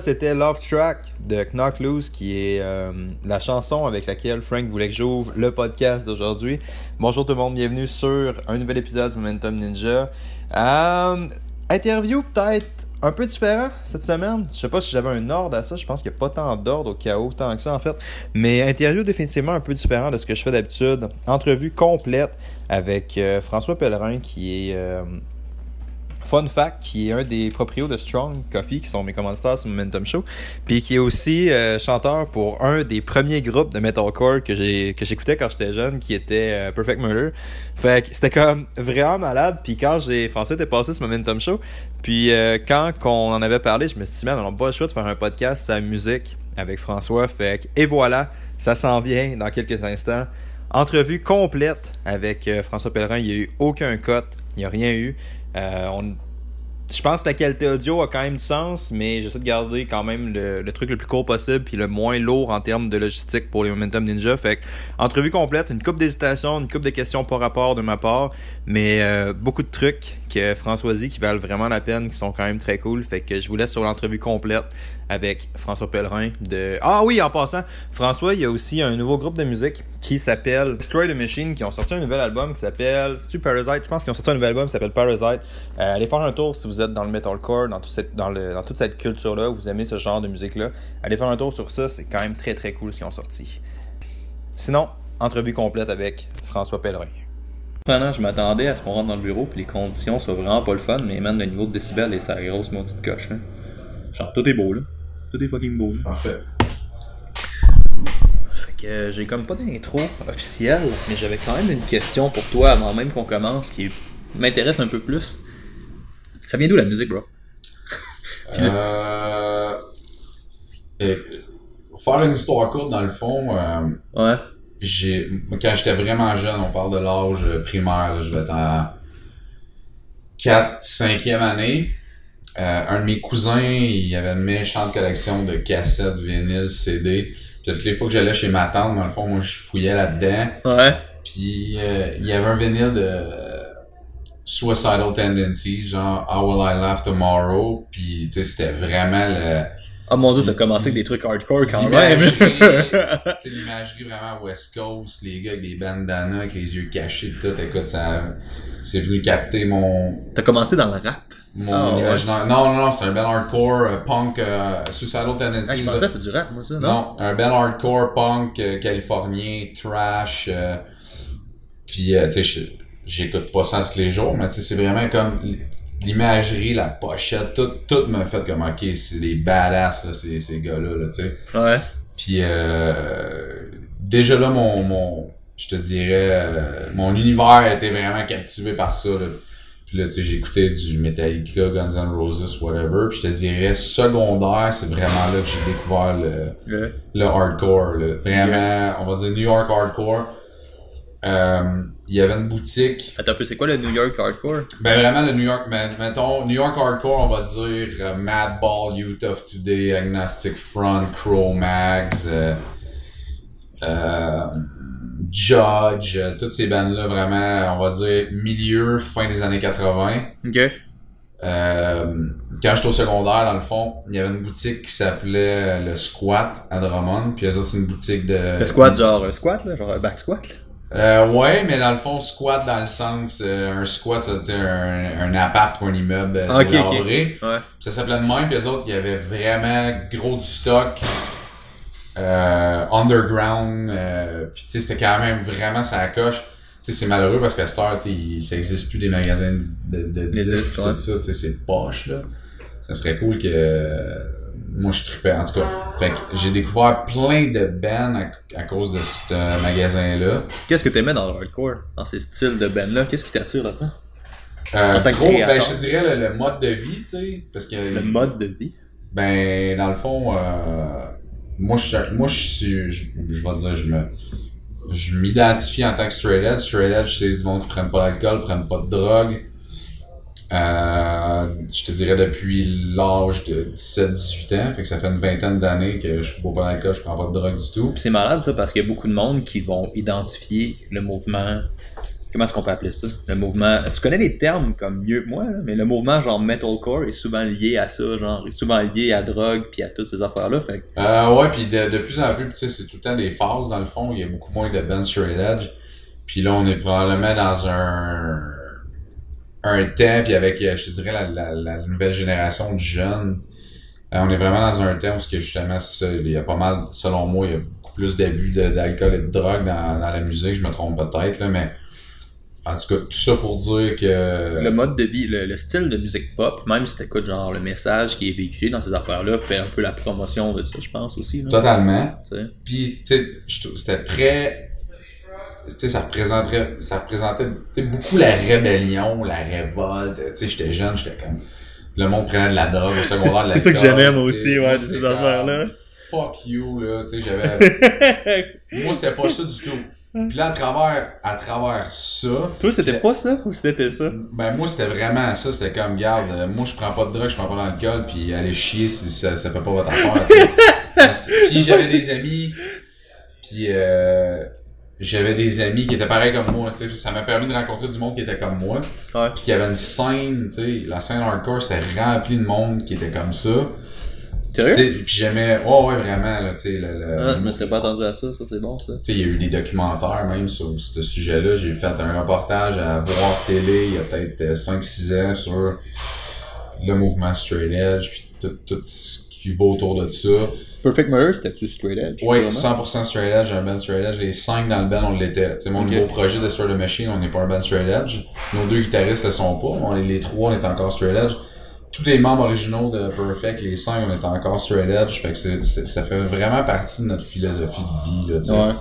c'était Love Track de Knock Loose, qui est euh, la chanson avec laquelle Frank voulait que j'ouvre le podcast d'aujourd'hui. Bonjour tout le monde, bienvenue sur un nouvel épisode du Momentum Ninja. Euh, interview peut-être un peu différent cette semaine. Je sais pas si j'avais un ordre à ça. Je pense qu'il n'y a pas tant d'ordre au chaos, tant que ça en fait. Mais interview définitivement un peu différent de ce que je fais d'habitude. Entrevue complète avec euh, François Pellerin qui est Fun Fact, qui est un des proprios de Strong Coffee, qui sont mes commanditaires sur Momentum Show, puis qui est aussi euh, chanteur pour un des premiers groupes de metalcore que j'ai que j'écoutais quand j'étais jeune, qui était euh, Perfect Murder. Fait que c'était comme vraiment malade. Puis quand j'ai François était passé sur Momentum Show, puis euh, quand on en avait parlé, je me suis dit, man, on n'a pas le choix de faire un podcast la musique avec François. Fait que, et voilà, ça s'en vient dans quelques instants. Entrevue complète avec François Pellerin. Il n'y a eu aucun cut, il n'y a rien eu. Je pense que la qualité audio a quand même du sens, mais j'essaie de garder quand même le, truc le plus court possible puis le moins lourd en termes de logistique pour les Momentum Ninja. Fait que, entrevue complète, une coupe d'hésitation, une coupe de questions par rapport de ma part, mais euh, beaucoup de trucs que Françoisie qui valent vraiment la peine, qui sont quand même très cool. Fait que je vous laisse sur l'entrevue complète avec François Pellerin de... Ah oui, en passant, François, il y a aussi un nouveau groupe de musique qui s'appelle Destroy the Machine, qui ont sorti un nouvel album qui s'appelle... C'est-tu Parasite? Je pense qu'ils ont sorti un nouvel album qui s'appelle Parasite. Euh, allez faire un tour si vous êtes dans le metalcore, dans, cette, dans, le, toute cette culture-là, vous aimez ce genre de musique-là. Allez faire un tour sur ça, c'est quand même très très cool ce qu'ils ont sorti. Sinon, entrevue complète avec François Pellerin. Pendant, je m'attendais à ce qu'on rentre dans le bureau puis les conditions soient vraiment pas le fun, mais man, le niveau de décibel et sa grosse maudite coche là. Genre tout est beau là. Tout est fucking beau. Là. Parfait. Fait que euh, j'ai comme pas d'intro officielle, mais j'avais quand même une question pour toi avant même qu'on commence qui m'intéresse un peu plus. Ça vient d'où la musique, bro? euh... Et, faire une histoire courte, dans le fond, euh, ouais. j'ai quand j'étais vraiment jeune, on parle de l'âge primaire, là, je vais être en 4 5e année. Euh, un de mes cousins, il avait une méchante collection de cassettes, vinyles, CD. Puis toutes les fois que j'allais chez ma tante, dans le fond, moi je fouillais là-dedans. Ouais. Puis euh, il y avait un vinyle de Suicidal Tendencies, genre How Will I Laugh Tomorrow? Puis tu sais, c'était vraiment le. Ah mon dieu, t'as commencé avec des trucs hardcore quand même. L'imagerie vraiment West Coast, les gars avec des bandanas, avec les yeux cachés, tout, écoute, ça. C'est venu capter mon. T'as commencé dans le rap? Mon oh, imaginaire. Ouais. Non, non, non, c'est un band hardcore euh, punk euh, Suicidal Tendencies. Ah, je pensais que c'était du rap, moi, ça, non? Non, un band hardcore punk euh, californien, trash. euh, Puis, tu sais, j'écoute pas ça tous les jours, mais tu sais, c'est vraiment comme l'imagerie, la pochette, tout, tout me fait comme, ok, c'est des badass, là, ces, ces gars-là, là, tu sais. Ouais. Puis, euh, déjà là, mon, mon je te dirais, euh, mon univers été vraiment captivé par ça, là. Puis là, tu sais, j'écoutais du Metallica, Guns N' Roses, whatever. Puis je te dirais, secondaire, c'est vraiment là que j'ai découvert le, le, le hardcore, là. Vraiment, on va dire New York hardcore. Euh, il y avait une boutique. Attends un peu, c'est quoi le New York Hardcore? Ben vraiment le New York, ben, mettons, New York Hardcore, on va dire euh, Madball, Youth of Today, Agnostic Front, Crow Mags, euh, euh, Judge, toutes ces bandes-là, vraiment, on va dire milieu, fin des années 80. Ok. Quand j'étais au secondaire, dans le fond, il y avait une boutique qui s'appelait le Squat à Drummond, puis ça c'est une boutique de... Le squat, genre squat, là, genre back squat, là? Euh, ouais, mais dans le fond, squat dans le sens, euh, un squat, ça veut dire un, un appart ou un immeuble euh. Ouais. Ça s'appelait de même, puis les autres, il y avait vraiment gros du stock euh, underground. Puis tu sais, c'était quand même vraiment ça coche. Tu sais, c'est malheureux parce qu'à cette heure, tu sais, ça existe plus des magasins de, de disques tout ça, tu sais, c'est poche, là. Ça serait cool que... euh, moi, je tripais, en tout cas. Fait que j'ai découvert plein de bands à, à cause de ce euh, magasin-là. Qu'est-ce que t'aimais dans le hardcore? Dans ces styles de band-là? Qu'est-ce qui t'attire là-dedans? Euh, En tant que gros, ben, je te dirais le, le mode de vie, tu sais, parce que Le mode de vie? ben dans le fond, euh, moi je suis- moi je suis, je, je vais dire, je me, je m'identifie en tant que straight edge. Straight edge, c'est du monde qui prennent pas d'alcool, prennent pas de drogue. Euh, je te dirais depuis l'âge de 17-18 ans, fait que ça fait une vingtaine d'années que je bois pas d'alcool, je prends pas de drogue du tout. C'est malade ça parce qu'il y a beaucoup de monde qui vont identifier le mouvement comment est-ce qu'on peut appeler ça? Le mouvement. Tu connais les termes comme mieux que moi, là, mais le mouvement genre metalcore est souvent lié à ça, genre est souvent lié à drogue puis à toutes ces affaires-là. Fait que- Euh, ouais, puis de, de plus en plus, tu sais, c'est tout le temps des phases dans le fond. Il y a beaucoup moins de bands straight edge. Puis là, on est probablement dans un un temps, puis avec, euh, je te dirais, la, la, la nouvelle génération de jeunes, euh, on est vraiment dans un temps où que justement, ça, il y a pas mal, selon moi, il y a beaucoup plus d'abus d'alcool et de drogue dans, dans la musique, je me trompe peut-être, là, mais en tout cas, tout ça pour dire que... Le mode de vie, le, le style de musique pop, même si t'écoutes genre le message qui est véhiculé dans ces affaires-là, fait un peu la promotion de ça, je pense aussi. Là, Totalement. Puis, tu sais, c'était très. Ça représenterait, ça représentait beaucoup la rébellion, la révolte. Tu sais, j'étais jeune, j'étais comme. Le monde prenait de la drogue au secondaire, de la C'est ça que j'aimais, moi aussi, ouais, ces affaires-là. Fuck you, là. Tu sais, j'avais. moi, c'était pas ça du tout. Puis là, à travers, à travers ça, Toi, c'était pas ça ou c'était ça? Ben moi c'était vraiment ça, c'était comme garde, euh, moi je prends pas de drogue, je prends pas d'alcool, puis allez chier si ça, ça fait pas votre affaire. tu sais. Puis j'avais des amis, puis euh, j'avais des amis qui étaient pareils comme moi, tu sais, ça m'a permis de rencontrer du monde qui était comme moi, Ouais. puis qu'il y avait une scène, tu sais, la scène hardcore c'était rempli de monde qui était comme ça. Puis j'aimais, ouais ouais vraiment là, tu sais, ah, Je me serais pas attendu à ça, ça c'est bon ça. tu sais, il y a eu des documentaires même sur ce sujet-là. J'ai fait un reportage à Voir Télé il y a peut-être 5-6 ans sur le mouvement Straight Edge, puis tout, tout ce qui va autour de ça. Perfect Murder, c'était-tu straight edge? Oui, vraiment? 100% Straight Edge, un band Straight Edge. Les 5 dans le band, on l'était. Tu sais, mon nouveau projet de Sort the Machine, on n'est pas un band Straight Edge. Nos deux guitaristes le sont pas. On, les trois, on est encore Straight Edge. Tous les membres originaux de Perfect, les 5, on est encore Straight Edge. Fait que ça fait vraiment partie de notre philosophie de vie, là. Ouais.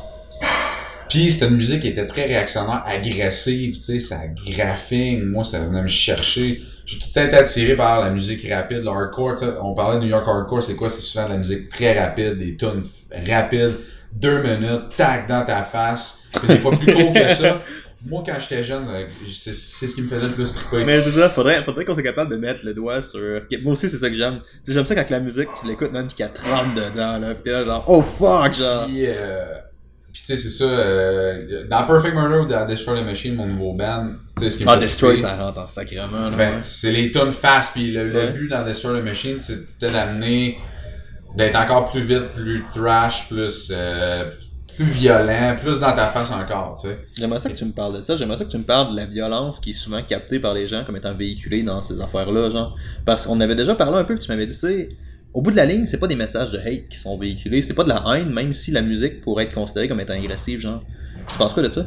Puis c'était une musique qui était très réactionnaire, agressive, tu sais, ça graphing, moi ça venait me chercher. J'ai tout le temps été attiré par la musique rapide, le hardcore, tu sais, on parlait de New York hardcore, c'est quoi? C'est souvent de la musique très rapide, des tunes rapides, deux minutes, tac, dans ta face, c'est des fois plus court que ça. Moi quand j'étais jeune, euh, c'est ce qui me faisait le plus triper. Mais c'est ça, faudrait, faudrait qu'on soit capable de mettre le doigt sur. Moi aussi, c'est ça que j'aime. Tu sais, j'aime ça quand la musique, tu l'écoutes même, puis qu'elle te rentre dedans, là. Pis t'es là, genre, oh fuck, genre. Puis, euh, puis tu sais, c'est ça, euh, dans Perfect Murder ou dans Destroy the Machine, mon nouveau band, tu sais, ce qui me Ah, fait Destroy, ça rentre en sacrément. Ben, c'est les tunes fast, puis le, le but dans Destroy the Machine, c'était d'amener, d'être encore plus vite, plus thrash, plus, euh, plus violent, plus dans ta face encore, tu sais. J'aimerais ça que tu me parles de ça. J'aimerais ça que tu me parles de la violence qui est souvent captée par les gens comme étant véhiculée dans ces affaires-là, genre. Parce qu'on avait déjà parlé un peu, puis tu m'avais dit, c'est. Au bout de la ligne, c'est pas des messages de hate qui sont véhiculés, c'est pas de la haine, même si la musique pourrait être considérée comme étant agressive, genre. Tu penses quoi de ça?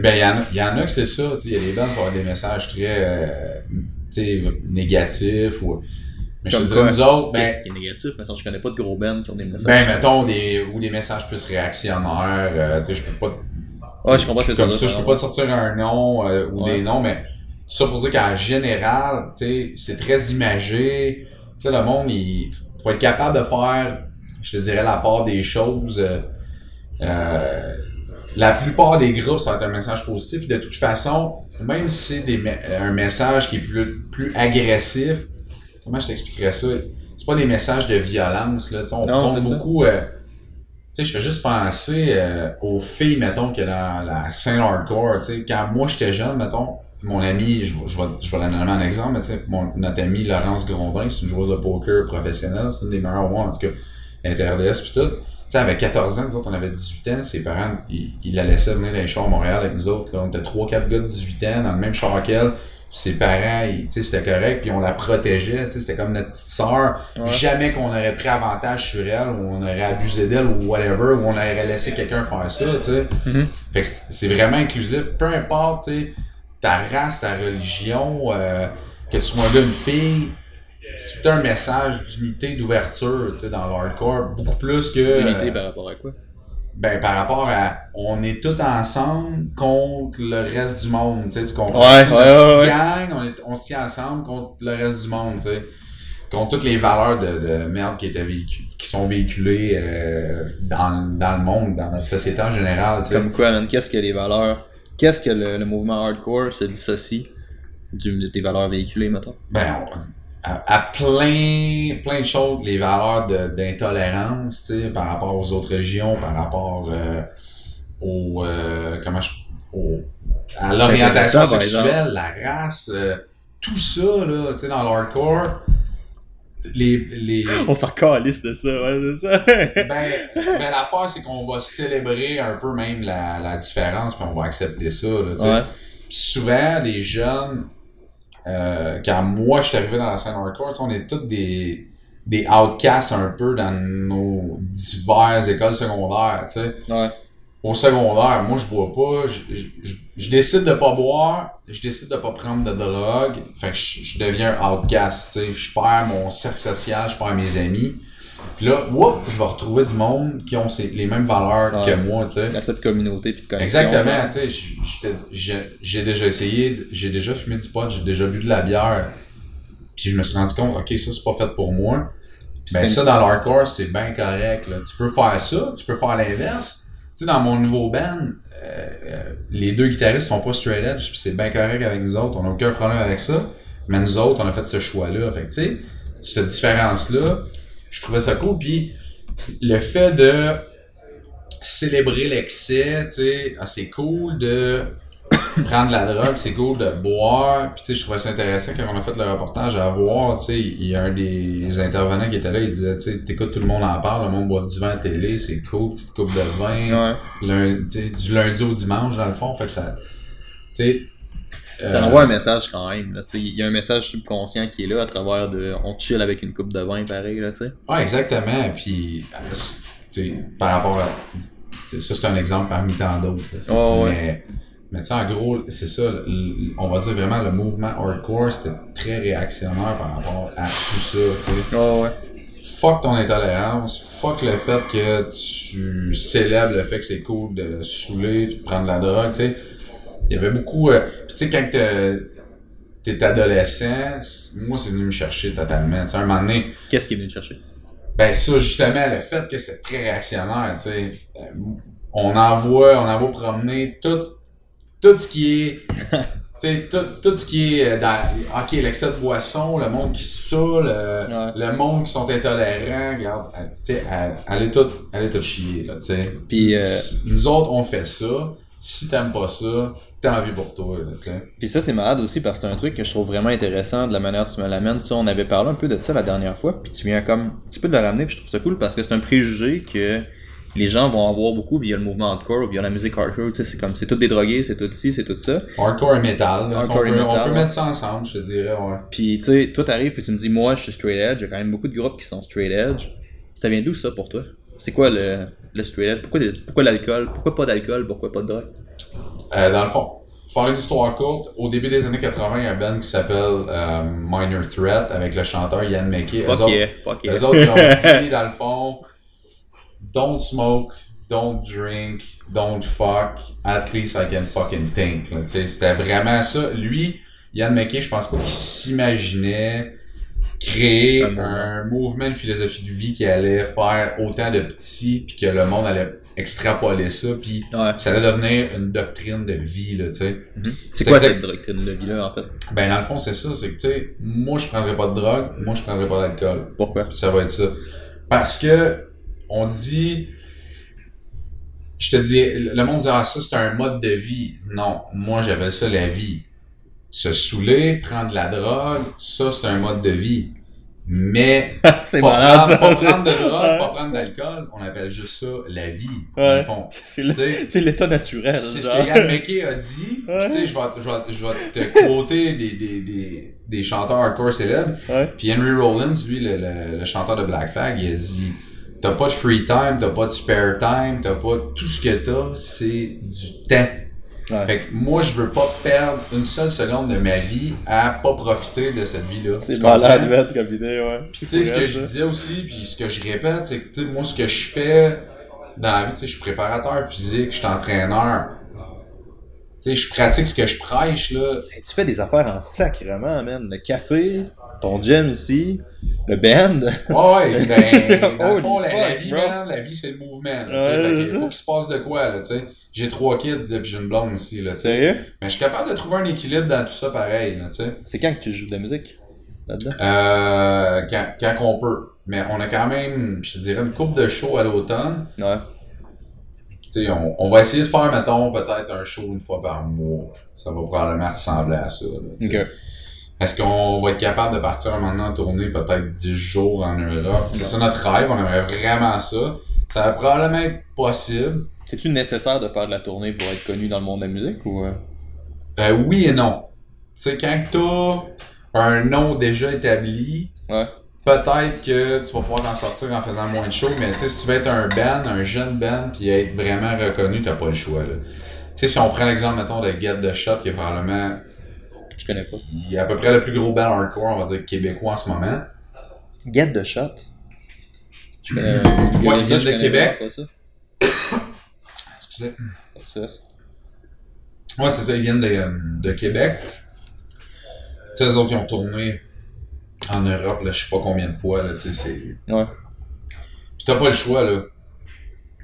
Ben, il y en a, il y en a que c'est ça, tu sais, il y a des bandes qui vont avoir des messages très, euh, tu sais, négatifs, ou... Mais je te dirais, nous autres, ben, est négatif? Mais je connais pas de gros bands qui ont des messages. ben, mettons, des, ou des messages plus réactionnaires, euh, tu sais, je peux pas Ouais, je comprends ce que tu Comme ça, je peux pas sortir un nom euh, ou Ouais. des noms, mais tout ça pour dire qu'en général, c'est très imagé. Tu sais, le monde, il faut être capable de faire, je te dirais, la part des choses. euh, euh, la plupart des groupes, ça va être un message positif. De toute façon, même si c'est des me- un message qui est plus, plus agressif, comment je t'expliquerais ça? C'est pas des messages de violence, là. On Non, prend beaucoup. euh, sais, je fais juste penser euh, aux filles, mettons, que dans la scène hardcore, tu sais, quand moi j'étais jeune, mettons, mon ami, je, vais- je vais, je vais la en exemple, mais tu sais, mon, notre amie Laurence Grondin, c'est une joueuse de poker professionnelle, c'est une des meilleures moi, en tout cas, inter-RDS pis tout. Tu sais, avec 14 ans, nous autres, on avait 18 ans, ses parents, ils, ils la laissaient venir dans les chars à Montréal avec nous autres, là. on était 3-4 gars de 18 ans, dans le même char qu'elle, Parents, ils- tu sais, c'était correct, puis on la protégeait, tu sais, c'était comme notre petite sœur, Ouais. Jamais qu'on aurait pris avantage sur elle, ou on aurait abusé d'elle, ou whatever, ou on aurait laissé quelqu'un faire ça, tu sais. Mhm. Fait que c'est c'est vraiment inclusif. Peu importe, tu sais, ta race, ta religion, euh, que tu sois un gars, une fille, c'est tout un message d'unité, d'ouverture, tu sais, dans le hardcore, beaucoup plus que... Unité euh, par rapport à quoi? Ben, par rapport à on est tous ensemble contre le reste du monde, tu sais, tu comprends? Ouais, ouais, ouais, gang, on, est, on se tient ensemble contre le reste du monde, tu sais. Contre toutes les valeurs de, de merde qui étaient véhicu- qui sont véhiculées euh, dans, dans le monde, dans notre société en général, tu sais. Comme quoi, man, qu'est-ce que les valeurs. Qu'est-ce que le, le mouvement hardcore se dissocie du, des valeurs véhiculées, mettons? Ben, on- à, à plein, plein de choses, les valeurs de- d'intolérance, tu sais, par rapport aux autres religions, par rapport euh, au, euh, comment je au- à l'orientation sexuelle, la race, euh, tout ça, là, tu sais, dans l'hardcore, les, les, On s'en calisse de ça, ouais, c'est ça. ben, ben l'affaire, c'est qu'on va célébrer un peu même la, la différence, puis on va accepter ça, là, tu sais. ouais. Puis souvent, les jeunes, euh, quand moi je suis arrivé dans la scène hardcore, on est tous des, des outcasts un peu dans nos diverses écoles secondaires, tu sais. Ouais. Au secondaire, moi je bois pas, je, je, je- je décide de pas boire, je décide de pas prendre de drogue, fait que je, je deviens un outcast, tu sais. Je perds mon cercle social, je perds mes amis. Puis là, whoop, je vais retrouver du monde qui ont ces- les mêmes valeurs que moi, tu sais. L'aspect de communauté puis de connexion. Exactement, tu sais, j'ai déjà essayé, j'ai déjà fumé du pot, j'ai déjà bu de la bière, puis je me suis rendu compte, ok, ça c'est pas fait pour moi. Puis Ben ça, dans l'hardcore, c'est bien correct, là. Tu peux faire ça, tu peux faire l'inverse. Tu sais, dans mon nouveau band, euh, euh, les deux guitaristes sont pas straight edge, puis c'est bien correct avec nous autres, on n'a aucun problème avec ça. Mais nous autres, on a fait ce choix-là. Fait que, tu sais, cette différence-là, je trouvais ça cool, puis le fait de célébrer l'excès, tu sais, ah, c'est cool de prendre de la drogue, c'est cool de boire. Puis tu sais, je trouvais ça intéressant quand on a fait le reportage à voir, tu sais, il y a un des intervenants qui était là, il disait, tu sais, t'écoutes tout le monde en parle, le monde boit du vin à télé, c'est cool, petite coupe de vin, Ouais. lundi, du lundi au dimanche dans le fond, fait que ça, tu sais. Euh, Ça envoie un message quand même. Il y a un message subconscient qui est là à travers de. On chill avec une coupe de vin pareil, là, tu sais. Ouais, exactement. Puis, par rapport à. Ça, c'est un exemple parmi tant d'autres. Oh, ouais. Mais, mais tu sais, en gros, c'est ça. On va dire vraiment le mouvement hardcore, c'était très réactionnaire par rapport à tout ça, tu sais. Oh, ouais. Fuck ton intolérance, fuck le fait que tu célèbres le fait que c'est cool de se saouler, de prendre de la drogue, tu sais. Il y avait beaucoup. euh, puis tu sais, quand t'es- adolescent, moi, c'est venu me chercher totalement. Tu sais, un moment donné, Qu'est-ce qu'il est venu te chercher? ben ça, justement, le fait que c'est très réactionnaire, tu sais. euh, On envoie, on envoie promener tout, tout ce qui est. Tu sais, tout, tout ce qui est euh, dans. Ok, l'excès de boisson, le monde qui se saoule, Ouais. le monde qui sont intolérants, regarde, euh, tu sais, euh, allez tout, allez tout chier, là, tu sais. Puis, euh, Nous autres, on fait ça. Si t'aimes pas ça, tant pis pour toi, là, tu sais. Puis ça, c'est malade aussi parce que c'est un truc que je trouve vraiment intéressant de la manière dont tu me l'amènes. Tu sais, on avait parlé un peu de ça la dernière fois, puis tu viens comme un petit peu de le ramener, puis je trouve ça cool parce que c'est un préjugé que les gens vont avoir beaucoup via le mouvement hardcore, via la musique hardcore. C'est comme, c'est tout des drogués, c'est tout ci, c'est tout ça. Hardcore et metal, là, Hardcore on et peut, on metal, peut ouais. mettre ça ensemble, je te dirais, ouais. Puis tu sais, toi t'arrives puis tu me dis, moi je suis straight edge, il y a quand même beaucoup de groupes qui sont straight edge. Ça vient d'où ça pour toi? C'est quoi le, le straight edge? Pourquoi, pourquoi l'alcool? Pourquoi pas d'alcool? Pourquoi pas de drogue? Euh, dans le fond, faire une histoire courte, au début des années 80, il y a un band qui s'appelle euh, Minor Threat avec le chanteur Ian McKay. Eux Fuck autres, yeah, fuck yeah. eux autres, ils ont dit, dans le fond, don't smoke, don't drink, don't fuck, at least I can fucking think. C'était vraiment ça. Lui, Ian McKay, je pense pas qu'il s'imaginait créer Un mouvement. un mouvement, une philosophie de vie qui allait faire autant de petits, puis que le monde allait extrapoler ça, puis Ouais. ça allait devenir une doctrine de vie, là, tu sais. C'est C'est quoi exact- cette doctrine de vie-là en fait? Ben, dans le fond, c'est ça, c'est que, tu sais, moi, je prendrais pas de drogue, moi, je prendrais pas d'alcool. Pourquoi? Ça va être ça. Parce que, on dit, je te dis, le monde dit, ah, ça, c'est un mode de vie. Non, moi, j'appelle ça la vie. Se saouler, prendre de la drogue, ça, c'est un mode de vie. Mais, pas, prendre, ça! pas prendre de drogue, Ouais. pas prendre d'alcool, on appelle juste ça la vie, dans Ouais. le fond. C'est l'état naturel. c'est ce que Yann McKay a dit. Ouais. Je vais, je, vais, je vais te quoter des, des, des, des chanteurs hardcore célèbres. Puis Henry Rollins, lui, le, le, le chanteur de Black Flag, il a dit T'as pas de free time, t'as pas de spare time, t'as pas. Tout ce que t'as, c'est du temps. Ouais. Fait que moi, je veux pas perdre une seule seconde de ma vie à pas profiter de cette vie-là. C'est malade, bête, comme idée, ouais. Tu sais, ce que je disais aussi, puis ce que je répète, c'est que, tu sais, moi, ce que je fais dans la vie, tu sais, je suis préparateur physique, je suis entraîneur. Tu sais, je pratique ce que je prêche, là. Hey, tu fais des affaires en sacrement, man. Le café, ton gym ici, le band. Ouais, ben, dans le fond, la, vie, man, la vie, c'est le mouvement, là. Ouais, Fait c'est faut qu'il se passe de quoi, là, tu sais. J'ai trois kids, puis j'ai une blonde aussi, là, tu sais. Sérieux? Mais je suis capable de trouver un équilibre dans tout ça pareil, là, tu sais. C'est quand que tu joues de la musique? Là-dedans? Euh, quand, quand on peut. Mais on a quand même, je te dirais, une coupe de show à l'automne. Ouais. on, on va essayer de faire, mettons, peut-être un show une fois par mois. Ça va probablement ressembler à ça. là, tu sais. Ok. Est-ce qu'on va être capable de partir maintenant en tournée peut-être 10 jours en Europe? C'est ça notre rêve, on aimerait vraiment ça. Ça va probablement être possible. C'est-tu nécessaire de faire de la tournée pour être connu dans le monde de la musique ou. euh? Euh, oui et non. Tu sais, quand t'as un nom déjà établi, Ouais. peut-être que tu vas pouvoir t'en sortir en faisant moins de shows, mais tu sais, si tu veux être un band, un jeune band, puis être vraiment reconnu, t'as pas le choix. Tu sais, si on prend l'exemple, mettons, de Get the Shot, qui est probablement, Je connais pas. il est à peu près le plus gros band hardcore, on va dire, québécois en ce moment. Get the shot. Je connais. Ouais, ils viennent je de Québec. pas ça. Excusez. Pas ça, ça. Ouais, c'est ça, ils viennent de, de Québec. Tu sais, eux autres, ils ont tourné en Europe, là, je sais pas combien de fois, là, tu sais, c'est... Ouais. Pis t'as pas le choix, là.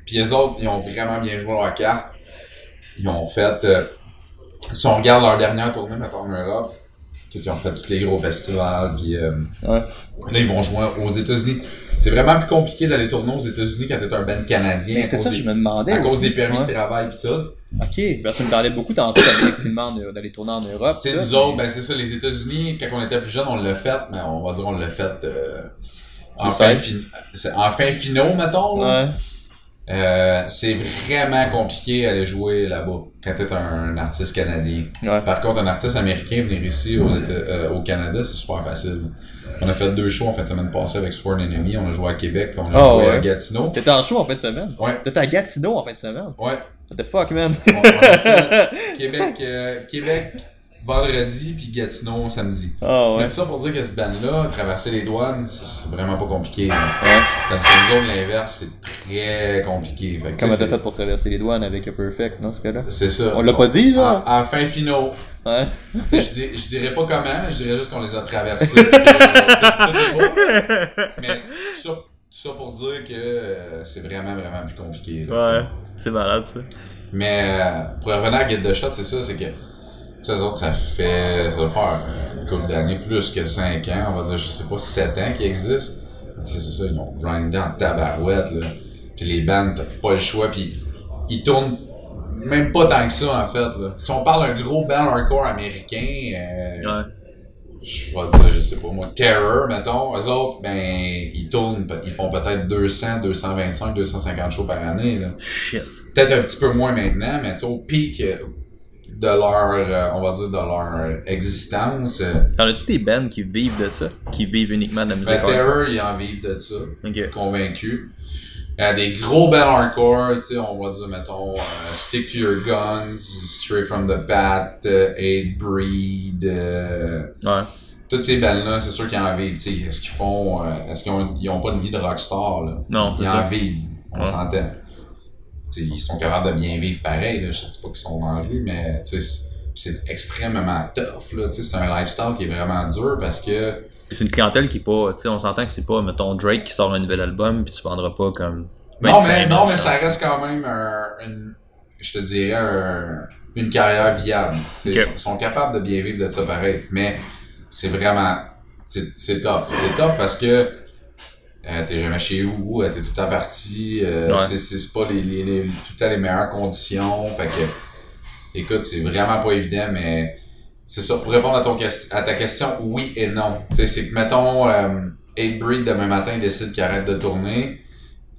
Puis les autres, ils ont vraiment bien joué leur carte. Ils ont fait... euh, si on regarde leur dernière tournée, mettons, en Europe, ils ont fait tous les gros festivals, puis euh, Ouais. là, ils vont jouer aux États-Unis. C'est vraiment plus compliqué d'aller tourner aux États-Unis quand t'es un band canadien. Mais c'était ça que des- je me demandais. À cause des permis Ouais. de travail pis tout. Ok, parce que me parlais beaucoup tantôt d'aller filmer en Eu- d'aller tourner en Europe. Tu sais, ça, nous mais- autres, ben c'est ça, les États-Unis, quand on était plus jeunes, on l'a fait, mais on va dire on l'a fait euh, en, fin finaux, mettons. là. Euh, c'est vraiment compliqué d'aller jouer là-bas quand t'es un, artiste canadien. Ouais. Par contre, un artiste américain venir ici aux euh, au Canada, c'est super facile. On a fait deux shows en fin de semaine passée avec Sworn Enemy. On a joué à Québec, puis on a Ah, joué à. Gatineau. T'étais en show en fin de semaine? Ouais, T'étais à Gatineau en fin de semaine? ouais. What the fuck, man? On, on a fait Québec, euh, Québec vendredi, puis Gatineau samedi. Ah Mais ouais. tout ça pour dire que ce band-là, traverser les douanes, c'est vraiment pas compliqué. là. Ouais. Tandis que les autres, l'inverse, c'est très compliqué. Fait Comment t'as fait pour traverser les douanes avec Perfect dans ce cas-là? C'est ça. On l'a pas dit, là? En, en fin finaux. Ouais. Je, dis- je dirais pas comment, mais je dirais juste qu'on les a traversés. que, euh, tout-. Mais tout ça, ça pour dire que euh, c'est vraiment, vraiment plus compliqué. là. Ouais. C'est malade, ça. Mais euh, pour revenir à Get the Shot, c'est ça, c'est que sais, eux autres, ça fait. Ça doit faire une couple d'années, plus que 5 ans, on va dire, je sais pas, 7 ans qu'ils existent. Tu sais, c'est ça, ils ont grindé en tabarouette, là. Puis les bands, t'as pas le choix, puis ils tournent même pas tant que ça, en fait, là. Si on parle d'un gros band hardcore américain, euh, Ouais. je vais dire, je sais pas moi, Terror, mettons, eux autres, ben, ils tournent, ils font peut-être 200, 225, 250 shows par année, là Shit. peut-être un petit peu moins maintenant, mais tu sais, au pic euh, de leur, euh, on va dire, de leur existence, euh, T'en as-tu des bands qui vivent de ça? Qui vivent uniquement de la musique ben, hardcore? Terror, ils en vivent de ça, Ok. convaincu. Il y a des gros bands hardcore, tu sais, on va dire, mettons, euh, Stick to Your Guns, Straight from the Bat, euh, Hate Breed, euh, Ouais. toutes ces bands-là, c'est sûr qu'ils en vivent, tu sais, est-ce qu'ils font, euh, est-ce qu'ils ont, ils ont pas une vie de rockstar, là? Non, Ils en ça. vivent, on Ouais. s'entend. T'sais, ils sont capables de bien vivre pareil, là. je dis pas qu'ils sont dans la rue, mais c'est extrêmement tough. là. C'est un lifestyle qui est vraiment dur parce que C'est une clientèle qui est pas. On s'entend que c'est pas, mettons, Drake qui sort un nouvel album puis tu vendras pas comme. non, 25 mais, 000 non, mais ça reste quand même un, une, je te dirais, un- une carrière viable. Ils sont, sont capables de bien vivre de ça pareil. Mais c'est vraiment, c'est tough. C'est tough parce que euh, t'es jamais chez vous, euh, t'es tout le temps parti, euh, Ouais. c'est- pas les, les, les- tout le temps les meilleures conditions. Fait que, écoute, c'est vraiment pas évident, mais c'est ça. Pour répondre à, ton, à ta question, oui et non. Tu sais, c'est que, mettons, euh, 8 Breed demain matin ils décident qu'ils arrêtent de tourner.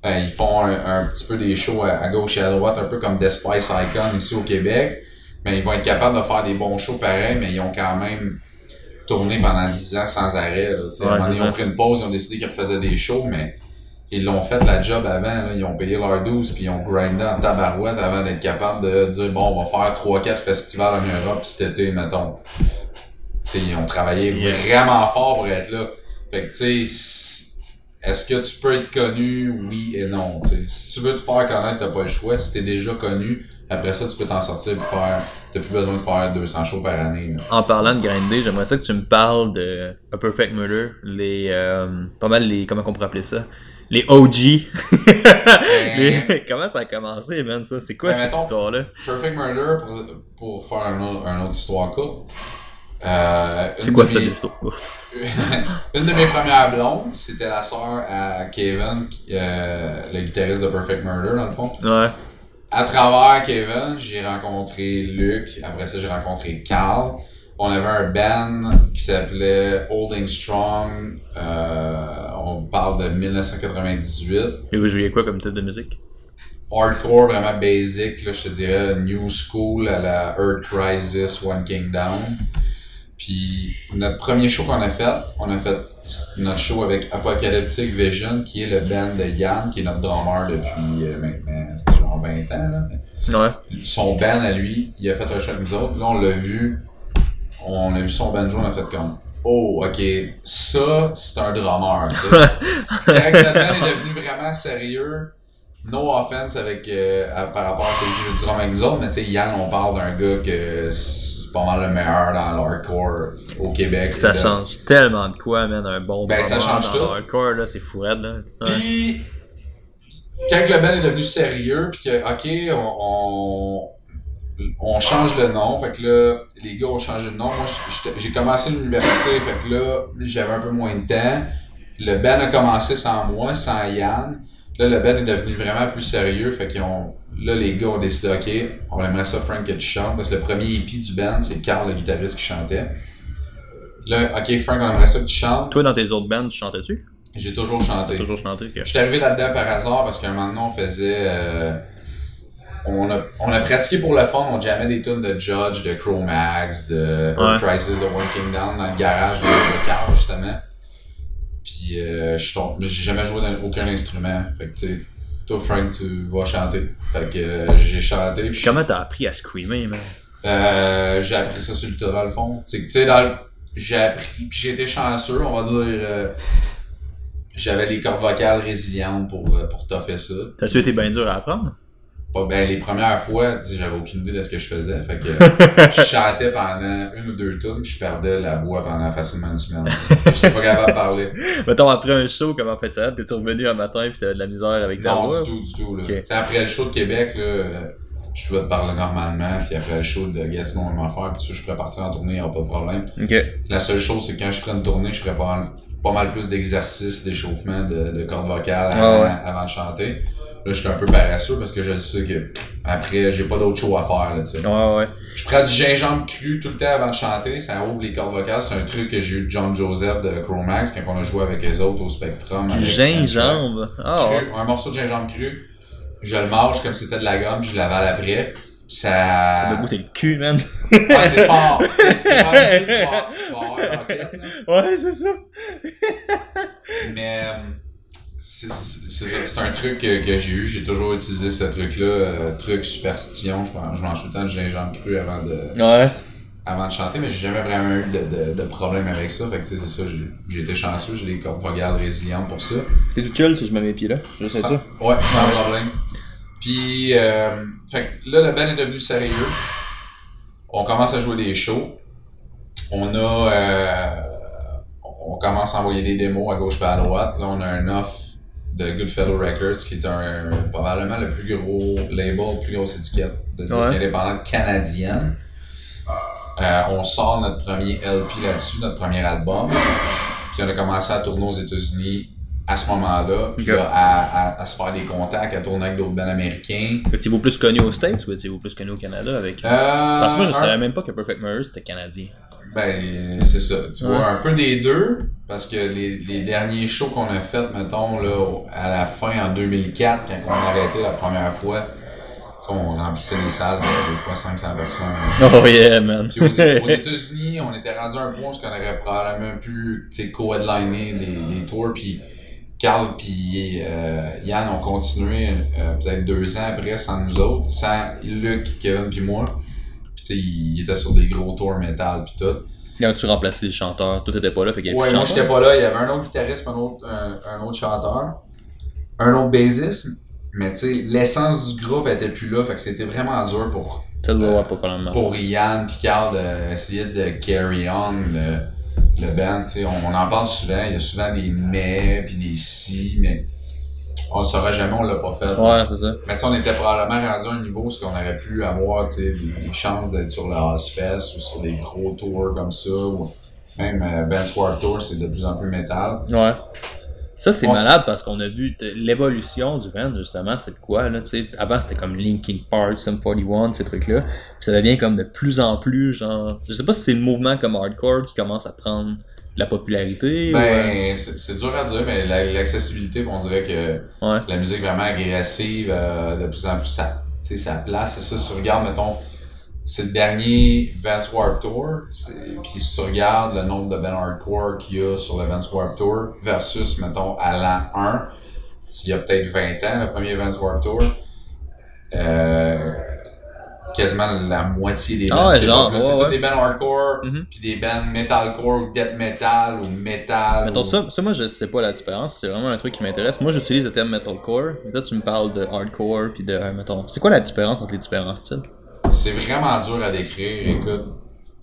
Euh, ils font un, un petit peu des shows à, à gauche et à droite, un peu comme The Spice Icon ici au Québec. Mais ils vont être capables de faire des bons shows pareils, mais ils ont quand même tourné pendant 10 ans sans arrêt. Là, à un moment donné, ils ont pris une pause, ils ont décidé qu'ils refaisaient des shows, mais ils l'ont fait la job avant. Là. Ils ont payé leur 12 puis ils ont grindé en tabarouette avant d'être capables de dire bon, on va faire 3-4 festivals en Europe cet été, mettons. Ils ont travaillé Yeah. vraiment fort pour être là. Fait que, tu sais, est-ce que tu peux être connu? Oui et non. Si tu veux te faire connaître, t'as pas le choix. Si t'es déjà connu, après ça, tu peux t'en sortir pour faire. T'as plus besoin de faire 200 shows par année. là. En parlant de grinder, j'aimerais ça que tu me parles de A Perfect Murder, les euh, pas mal les comment on pourrait appeler ça, les OG. Les- comment ça a commencé, man ça? C'est quoi Ben, cette histoire-là? Perfect Murder, pour, pour faire un autre, un autre histoire courte. Euh, C'est quoi mes- l'histoire courte? Une de mes premières blondes, c'était la sœur à Kevin, euh, le guitariste de Perfect Murder, dans le fond. Ouais. À travers Kevin, j'ai rencontré Luc. Après ça, j'ai rencontré Carl. On avait un band qui s'appelait Holding Strong. Euh, on parle de 1998. Et vous jouiez quoi comme type de musique? Hardcore, vraiment basic, là, je te dirais New School à la Earth Crisis, One King Down. Puis notre premier show qu'on a fait, on a fait notre show avec Apocalyptic Vision, qui est le band de Yann, qui est notre drummer depuis euh, maintenant, 20 ans. Là. Ouais. Son band à lui, il a fait un show avec nous autres. Là, on l'a vu, on a vu son banjo, on a fait comme Oh, ok, ça, c'est un drummer. Quand est devenu vraiment sérieux, no offense avec, euh, à- par rapport à celui qui joue du drum avec nous autres, mais tu sais, Yann, on parle d'un gars que c'est pas mal le meilleur dans l'hardcore au Québec. Ça change tellement de quoi, man, un bon Ben, ça change dans tout. le hardcore, là, c'est fou raide, là. Ouais. Puis, quand le band est devenu sérieux, puis que, ok, on, on, change le nom, fait que là, les gars ont changé de nom. Moi, j'ai commencé l'université, fait que là, j'avais un peu moins de temps. Le band a commencé sans moi, sans Yann. Là, le band est devenu vraiment plus sérieux, fait qu'ils ont, là, les gars ont décidé, ok, on aimerait ça, Frank, que tu chantes, parce que le premier EP du band, c'est Carl, le guitariste, qui chantait. Là, ok, Frank, on aimerait ça que tu chantes. Toi, dans tes autres bands, tu chantais-tu? J'ai toujours chanté. Toujours chanté, ok. Je suis arrivé là-dedans par hasard parce qu'à un moment donné, on faisait. euh, on, a, on a pratiqué pour le fun, on jammait des tunes de Judge, de Chromax, de Earth Ouais. Crisis, de Working Down dans le garage de, de Carl, justement. Puis, euh, j'ai jamais joué dans aucun instrument. Fait que, tu sais, toi, Frank, tu vas chanter. Fait que euh, j'ai chanté. Comment t'as appris à screamer, man? euh, j'ai appris ça sur le tas, dans le fond. C'est que, tu sais, dans le- j'ai appris, puis j'ai été chanceux, on va dire. J'avais les cordes vocales résilientes pour, euh, pour toffer ça. T'as-tu été bien dur à apprendre? Pas, ben, les premières fois, j'avais aucune idée de ce que je faisais. Fait que je chantais pendant une ou deux puis je perdais la voix pendant facilement une semaine. J'étais pas capable de parler. Mettons, après un show, comment fait ça? T'es-tu revenu un matin pis t'avais de la misère avec ta Non, voix? du tout, du tout. Là. Après le show de Québec, là, euh, je pouvais te parler normalement, puis après le show de Gatineau, on va faire, puis sais, je pourrais partir en tournée, y aura pas de problème. Ok. La seule chose, c'est que quand je ferais une tournée, je ferais pas mal, pas mal plus d'exercices, d'échauffement, de, de cordes vocales avant, Ah ouais. avant de chanter. Là, j'étais un peu paresseux parce que je sais que après, j'ai pas d'autre show à faire, là, tu sais. Ouais, ouais. Je prends du gingembre cru tout le temps avant de chanter, ça ouvre les cordes vocales. C'est un truc que j'ai eu de John Joseph de Chromax quand on a joué avec les autres au Spectrum. Du gingembre? Cru, ouais. un morceau de gingembre cru. Je le mange comme si c'était de la gomme, je l'avale après. Ça Ça. m'a goûté le cul, man. Ah, c'est fort! C'est fort, tu vas là. Ouais, c'est ça. Mais euh, c'est ça, c'est un truc que, que j'ai eu. J'ai toujours utilisé ce truc-là. euh, truc superstition. Je je mange tout le temps du gingembre cru avant de, Ouais. Avant de chanter, mais j'ai jamais vraiment eu de, de, de problème avec ça. Fait que tu sais, c'est ça. j'ai- été chanceux. J'ai des cordes vocales résilientes pour ça. T'es tout chill si je mets mes pieds là? Je sais ça. Ouais, sans problème. Puis, euh, fait que là, le band est devenu sérieux. On commence à jouer des shows. On a, euh, on commence à envoyer des démos à gauche et à droite. Là, on a un offre de Goodfellow Records, qui est un, probablement le plus gros label, la plus grosse étiquette de disques Ouais. indépendants canadienne. Euh, on sort notre premier LP là-dessus, notre premier album. Puis on a commencé à tourner aux États-Unis à ce moment-là, puis là, à, à, à se faire des contacts, à tourner avec d'autres bands américains. Étiez-vous plus connu aux States ou étiez-vous plus connu au Canada avec? Euh, Franchement, je un- savais même pas que Perfect Mirror c'était canadien. Ben, c'est ça. Tu Ouais. vois, un peu des deux, parce que les, les derniers shows qu'on a fait, mettons, là, à la fin, en 2004, quand on a arrêté la première fois, on remplissait les salles, de- des fois 500 personnes. Oh yeah, man. Puis aux, aux États-Unis, on était rendu à un point où on aurait probablement pu co-headliner les, les tours. Puis Carl puis euh, Yann ont continué euh, peut-être deux ans après sans nous autres, sans Luc, Kevin puis moi. Puis tu sais, ils étaient sur des gros tours métal puis tout. Quand tu remplaçais les chanteurs, toi t'étais pas là, fait qu'il y avait Ouais, moi j'étais pas là, il y avait un autre guitariste, un autre, un, un autre chanteur, un autre bassiste. Mais tu sais, l'essence du groupe était plus là, fait que c'était vraiment dur pour probablement. pour Yann puis Carl d'essayer de carry on le, le band. tu sais. On, on en parle souvent, il y a souvent des mais puis des si, mais on le saura jamais, on l'a pas fait. Ouais, c'est ça. Mais tu sais, on était probablement rendu à un niveau où on aurait pu avoir tu sais, les chances d'être sur le Ozfest ou sur des gros tours comme ça. Ou même euh, Ben Tour, c'est de plus en plus métal. Ouais. Ça, c'est malade parce qu'on a vu l'évolution du band, justement, c'est de quoi, là, tu sais. Avant, c'était comme Linkin Park, Sum 41, ces trucs-là. Puis ça devient comme de plus en plus, genre. Je sais pas si c'est le mouvement comme hardcore qui commence à prendre de la popularité. ou, euh, Ben, c'est c'est dur à dire, mais la- l'accessibilité, on dirait que ouais. la musique vraiment agressive, euh, de plus en plus, ça, tu sais, ça place. C'est ça, si tu regardes, mettons, c'est le dernier Vance Warped Tour. Puis si tu regardes le nombre de bands hardcore qu'il y a sur le Vance Warped Tour versus, mettons, à l'an 1, il y a peut-être 20 ans, le premier Vance Warped Tour, euh, quasiment la moitié des Ah bands. ouais, c'est ouais, des bands hardcore, Mhm. puis des bands metalcore ou death metal ou metal. Mettons, ou- ça, ça, moi, je sais pas la différence. C'est vraiment un truc qui m'intéresse. Moi, j'utilise le terme metalcore. Mais toi, tu me parles de hardcore. Puis de. euh, mettons. C'est quoi la différence entre les différents styles? C'est vraiment dur à décrire. Écoute,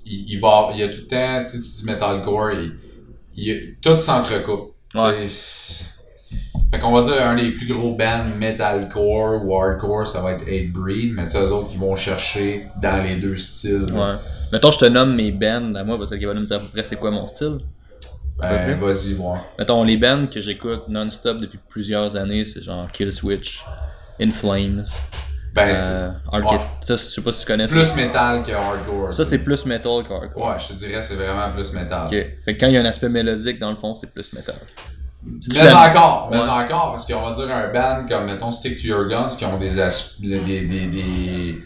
il, il va, il y a tout le temps, tu sais, tu dis metalcore, il, il, tout s'entrecoupe. Ouais. Fait qu'on va dire un des plus gros bands metalcore ou hardcore, ça va être 8 Breed, mais tu eux autres, ils vont chercher dans les deux styles. Ouais. Mettons, je te nomme mes bands à moi parce qu'il va nous dire à peu près c'est quoi mon style. Ben, vas-y, moi. Mettons, les bands que j'écoute non-stop depuis plusieurs années, c'est genre Kill Switch, In Flames, Ben, euh, ouais. Ça, je sais pas si tu connais ça. plus métal que hardcore. Ça, c'est plus metal qu'hardcore. Ouais, je te dirais, c'est vraiment plus métal. Ok. Fait que quand il y a un aspect mélodique, dans le fond, c'est plus metal. Mais la- encore, mais Ouais. encore, parce qu'on va dire un band comme, mettons, Stick to Your Guns, qui ont des, as- des, des, des,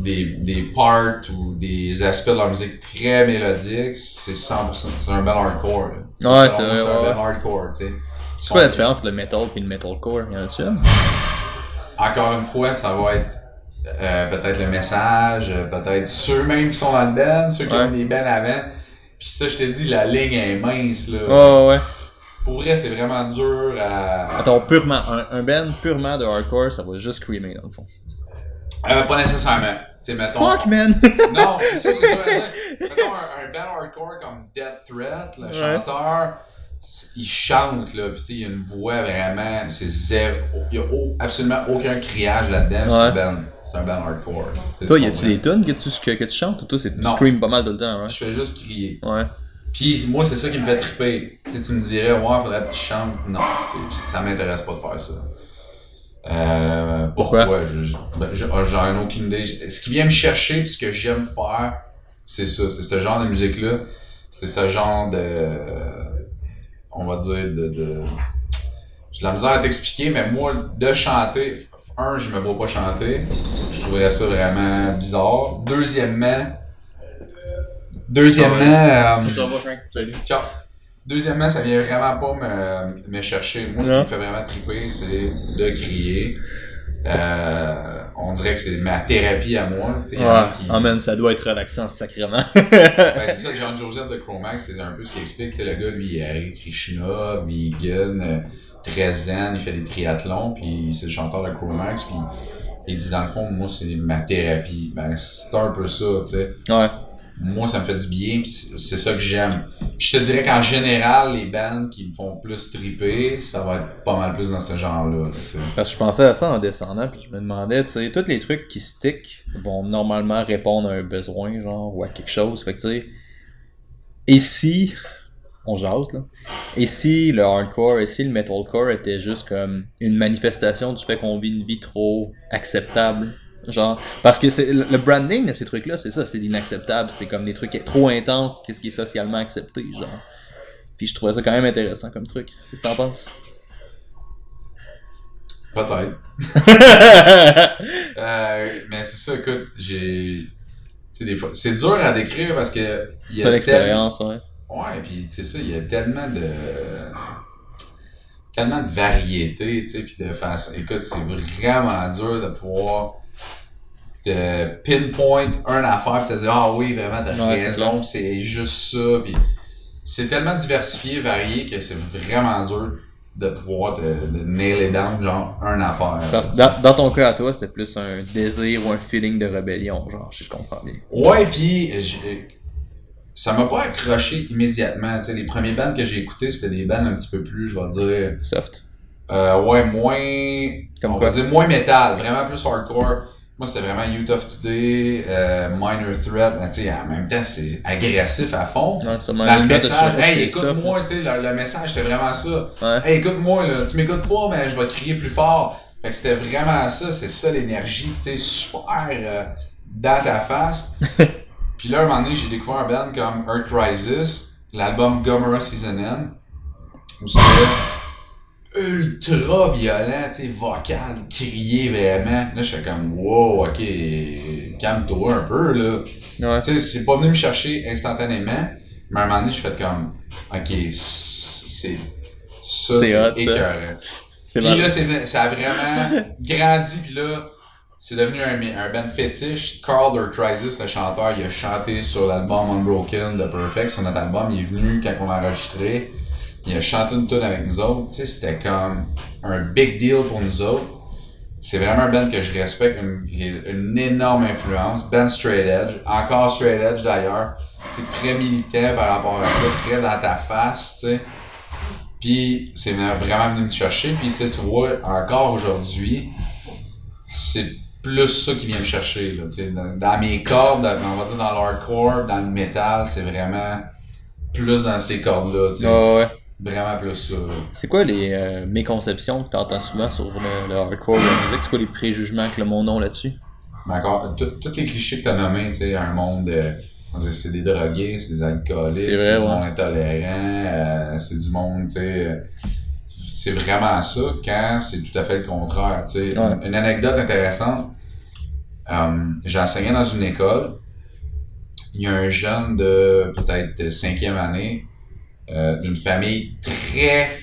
des, des parts ou des aspects de leur musique très mélodiques, c'est 100%, c'est un band hardcore. là. Ouais, c'est vrai, C'est un ouais. band hardcore, tu sais. C'est quoi la différence entre le metal et le metalcore? Y en a-tu Encore une fois, ça va être euh, peut-être le message, euh, peut-être ceux même qui sont dans le band, ceux qui Ouais. ont des bands avant. Puis ça, je t'ai dit, la ligne est mince, là. Ouais, ouais. Pour vrai, c'est vraiment dur à... Attends, purement, un, un band purement de hardcore, ça va juste screamer dans le fond. Euh, pas nécessairement. Tu sais, mettons... Fuck, man! Non, c'est ça, c'est ça. Mettons un, un band hardcore comme Death Threat, le Ouais. chanteur, il chante, là, sais, il y a une voix vraiment, c'est zéro. Il y a absolument aucun criage là-dedans, c'est un band. C'est un band hardcore. Toi, y a-tu des tunes que tu, que, que tu chantes ou toi, c'est tu scream pas mal tout le temps, ouais? Je fais juste crier. Ouais. Puis moi, c'est ça qui me fait triper. Tu me dirais, ouais, faudrait que tu chantes. Non, ça m'intéresse pas de faire ça. Euh, Pourquoi? pourquoi? Ben, ah, j'en ai aucune idée. Ce qui vient me chercher, puis ce que j'aime faire, c'est ça. C'est ce genre de musique-là. C'est ce genre de. On va dire de. de j'ai de la misère à t'expliquer, mais moi, de chanter, un, je me vois pas chanter. Je trouverais ça vraiment bizarre. Deuxièmement, deuxièmement, euh. Ciao. Deuxièmement, ça vient vraiment pas me, me chercher. Moi, ce qui me fait vraiment triper, c'est de crier. Euh, on dirait que c'est ma thérapie à moi. Ouais, qui- ah man, ça doit être relaxant sacrément. Ben, c'est ça, John Joseph de Chromax, c'est un peu ce qu'il explique. Tu sais, le gars, lui, il est Krishna, vegan, euh, très zen, il fait des triathlons, puis c'est le chanteur de Chromax, puis il dit, dans le fond, moi, c'est ma thérapie. Ben, c'est un peu ça, tu sais ouais. Moi ça me fait du bien c'est ça que j'aime je te dirais qu'en général les bands qui me font plus triper ça va être pas mal plus dans ce genre là, tu sais Parce que je pensais à ça en descendant, puis je me demandais, tu sais, tous les trucs qui stick vont normalement répondre à un besoin, genre, ou à quelque chose. Fait que, tu sais, et si, on jase, là, et si le hardcore, et si le metalcore était juste comme une manifestation du fait qu'on vit une vie trop acceptable, genre, parce que c'est le branding de ces trucs-là, c'est ça, c'est inacceptable, c'est comme des trucs trop intenses, qu'est-ce qui est socialement accepté, genre. Puis je trouvais ça quand même intéressant comme truc. Qu'est-ce que t'en penses? peut-être euh, mais c'est ça écoute j'ai tu sais des fois c'est dur à décrire parce que il y C'est l'expérience, ouais. ouais puis c'est ça il y a tellement de tellement de variété tu sais puis de façon écoute c'est vraiment dur de pouvoir te pinpoint un affaire pis te dire ah oui vraiment t'as Ouais, raison c'est juste ça puis c'est tellement diversifié varié que c'est vraiment dur de pouvoir te de nailer down genre un affaire Parce dans, dans ton cas à toi, c'était plus un désir ou un feeling de rébellion, genre, si je comprends bien. ouais puis ça m'a pas accroché immédiatement les premiers bands que j'ai écoutés c'était des bands un petit peu plus je vais dire Soft. Euh, ouais, moins. Comme on quoi? va dire moins métal, vraiment plus hardcore. Moi, c'était vraiment Youth of Today, euh, Minor Threat. Sais, en même temps, c'est agressif à fond. Ouais, Dans le message, hey, écoute-moi, le, le message, c'était vraiment ça. Ouais. Hey, écoute-moi, là, tu m'écoutes pas, mais je vais te crier plus fort. Fait que c'était vraiment ça, c'est ça l'énergie, tu sais, super euh, dans ta face. Puis là, un moment donné, j'ai découvert un band comme Earth Crisis, l'album Gomorrah Season N, où c'était ultra violent, tu sais, vocal, crier vraiment. Là, je suis comme, wow, ok, calme-toi un peu, là. Ouais. Tu sais, c'est pas venu me chercher instantanément, mais à un moment donné, je fais comme, ok, c'est. Ça, C'est écœurant. Puis là, c'est- ça a vraiment grandi, puis là, c'est devenu un, un band fétiche. Carl Crisis, le chanteur, il a chanté sur l'album Unbroken de Perfect, sur notre album. Il est venu quand on l'a enregistré. Il a chanté une tune avec nous autres. C'était comme un big deal pour nous autres. C'est vraiment un band que je respecte, une, une énorme influence. Band Straight Edge, encore Straight Edge d'ailleurs. Très militant par rapport à ça, très dans ta face, sais. Puis c'est vraiment venu me chercher. Puis tu vois, encore aujourd'hui, c'est plus ça qui vient me chercher. Là, dans, mes cordes, dans- on va dire dans l'hardcore, dans le métal, c'est vraiment plus dans ces cordes-là. Ouais, ouais. Vraiment plus ça. C'est quoi les euh, méconceptions que t'entends souvent sur le, le hardcore, la musique? C'est quoi les préjugements que le monde a là-dessus? Tout- tous les clichés que tu as nommés, tu sais, un monde de. on dit, C'est des drogués, c'est des alcooliques, C'est du ouais. monde intolérant, euh, c'est du monde, tu sais. euh, C'est vraiment ça quand c'est tout à fait le contraire. tu sais. Ouais. Une, anecdote intéressante. euh, J'ai enseigné dans une école. Il y a un jeune de peut-être cinquième année, euh, d'une famille très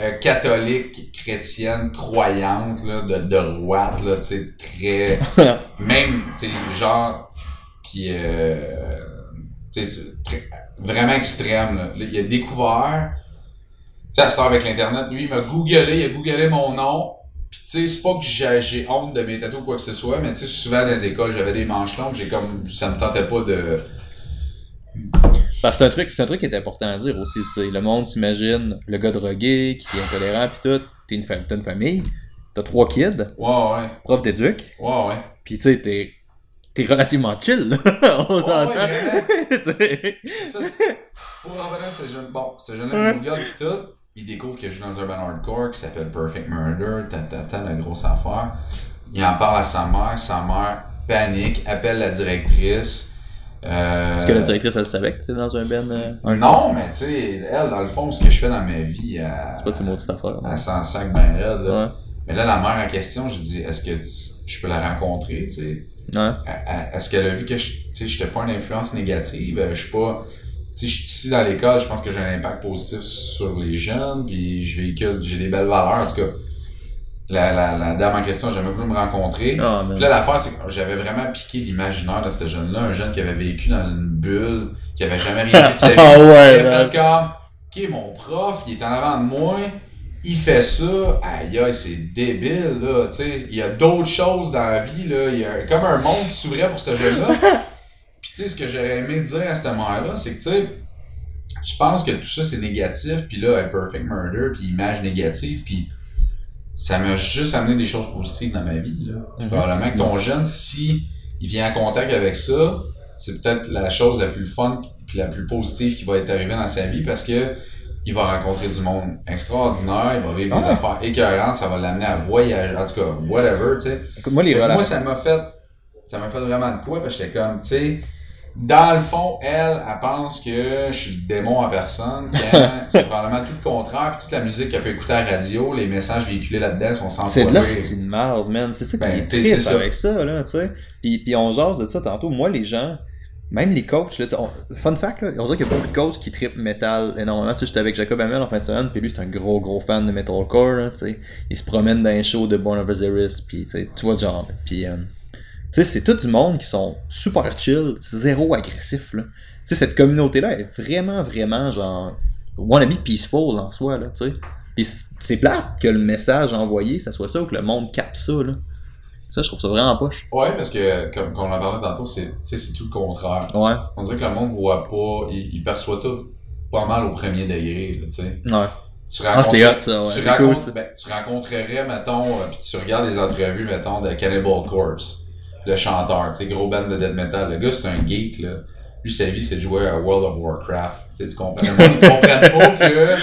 euh, catholique, chrétienne, croyante, là, de droite, là, tu sais, très même, tu sais, genre, puis, euh, tu sais, vraiment extrême, là. Il a découvert, tu sais, à avec l'Internet, lui, il m'a googlé, il a googlé mon nom, puis tu sais, c'est pas que j'ai j'ai honte de mes tatous ou quoi que ce soit, mais tu sais, souvent dans les écoles, j'avais des manches longues, j'ai comme, ça me tentait pas de... Parce que c'est un truc, c'est un truc qui est important à dire aussi, tu sais. Le monde s'imagine le gars drogué, qui est intolérant pis tout. T'es une, fa- t'as une famille, t'as trois kids, Ouais, ouais, prof d'éduc, ouais, ouais. pis tu sais, t'es, t'es relativement chill, là. On Ouais, s'entend. ouais. C'est ça, c'est- pour revenir à ce jeune, bon, ce jeune-là, pis tout, il découvre que je joue dans un band hardcore qui s'appelle Perfect Murder, ta ta ta, la grosse affaire. Il en parle à sa mère, sa mère panique, appelle la directrice. Euh, Est-ce que la directrice, elle savait que t'étais dans un ben euh, Non, mais tu sais, elle, dans le fond, ce que je fais dans ma vie, elle, C'est pas de maudites affaires. elle s'en sac ben raide, là. Ouais. Mais là, la mère en question, je dis, est-ce que tu- je peux la rencontrer, tu sais? Ouais. À- à- Est-ce qu'elle a vu que je n'étais pas une influence négative? Euh, Je suis pas. Tu sais, je suis ici dans l'école, je pense que j'ai un impact positif sur les jeunes, puis je véhicule, j'ai des belles valeurs. En tout cas, la, la, la dame en question, j'ai jamais voulu me rencontrer. Man. Puis là, l'affaire, c'est que j'avais vraiment piqué l'imaginaire de ce jeune-là, un jeune qui avait vécu dans une bulle, qui avait jamais rien vu de sa vie. Ah ouais, Il a fait comme, ok, mon prof, il est en avant de moi, il fait ça, aïe aïe, c'est débile, là, tu sais. Il y a d'autres choses dans la vie, là. Il y a comme un monde qui s'ouvrait pour ce jeune-là. Puis, tu sais, ce que j'aurais aimé dire à cette mère-là, c'est que, tu sais, tu penses que tout ça, c'est négatif, puis là, Perfect Murder, puis image négative, puis ça m'a juste amené des choses positives dans ma vie, là. Probablement que ton jeune, si il vient en contact avec ça, c'est peut-être la chose la plus fun puis la plus positive qui va être arrivée dans sa vie parce que il va rencontrer du monde extraordinaire, il va vivre des Ouais. affaires écœurantes, ça va l'amener à voyager, en tout cas, whatever, tu sais. Moi, les relations. Moi, ça m'a fait, ça m'a fait vraiment de quoi, parce que j'étais comme, tu sais, dans le fond, elle, elle pense que je suis le démon en personne, c'est probablement tout le contraire, puis toute la musique qu'elle peut écouter à la radio, les messages véhiculés là-dedans sont sans C'est de l'hostie de merde, man. C'est ça qui Ben, est triste ça. avec ça, là, tu sais. Puis, puis on jase de ça tantôt. Moi, les gens, même les coachs, là, tu sais, on- fun fact, là, on dirait qu'il y a beaucoup de coachs qui trippent metal énormément. Tu sais, j'étais avec Jacob Hamel en fin de semaine, puis lui, c'est un gros, gros fan de metalcore, là, tu sais. Il se promène dans un show de Born of puis tu sais, tu vois genre. Puis, euh, tu sais, c'est tout du monde qui sont super chill, zéro agressif, là. Tu sais, cette communauté-là est vraiment, vraiment, genre, wannabe peaceful en soi, là, tu sais. Puis c'est plate que le message envoyé, ça soit ça, ou que le monde capte ça, là. Ça, je trouve ça vraiment poche. Ouais, parce que, comme, comme on en parlait tantôt, c'est, tout le contraire. Ouais. On dirait que le monde voit pas, il, il perçoit tout pas mal au premier degré, là, tu sais. Ouais. Tu Ah, c'est hot, ça, ouais. tu, C'est rencontres- cool, ça. ben, tu rencontrerais, mettons, euh, puis tu regardes les entrevues, mettons, de Cannibal Corpse. Le chanteur, tu sais, gros band de death metal. Le gars, c'est un geek, là. Lui, sa vie, c'est de jouer à World of Warcraft. Tu comprends? Ils comprennent pas que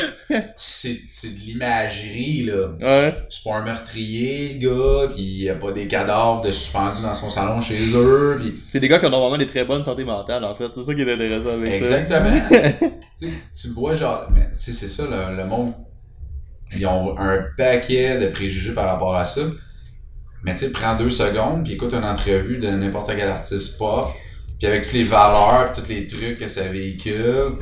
c'est de l'imagerie, là. Ouais. C'est pas un meurtrier, le gars, pis il y a pas des cadavres de suspendus dans son salon chez eux, pis... C'est des gars qui ont normalement des très bonnes santé mentale, en fait. C'est ça qui est intéressant avec Exactement. tu, sais, tu le vois, genre, mais c'est ça, le, le monde. Ils ont un paquet de préjugés par rapport à ça. Mais tu sais, prends deux secondes, puis écoute une entrevue de n'importe quel artiste pop, puis avec toutes les valeurs, tous les trucs que ça véhicule.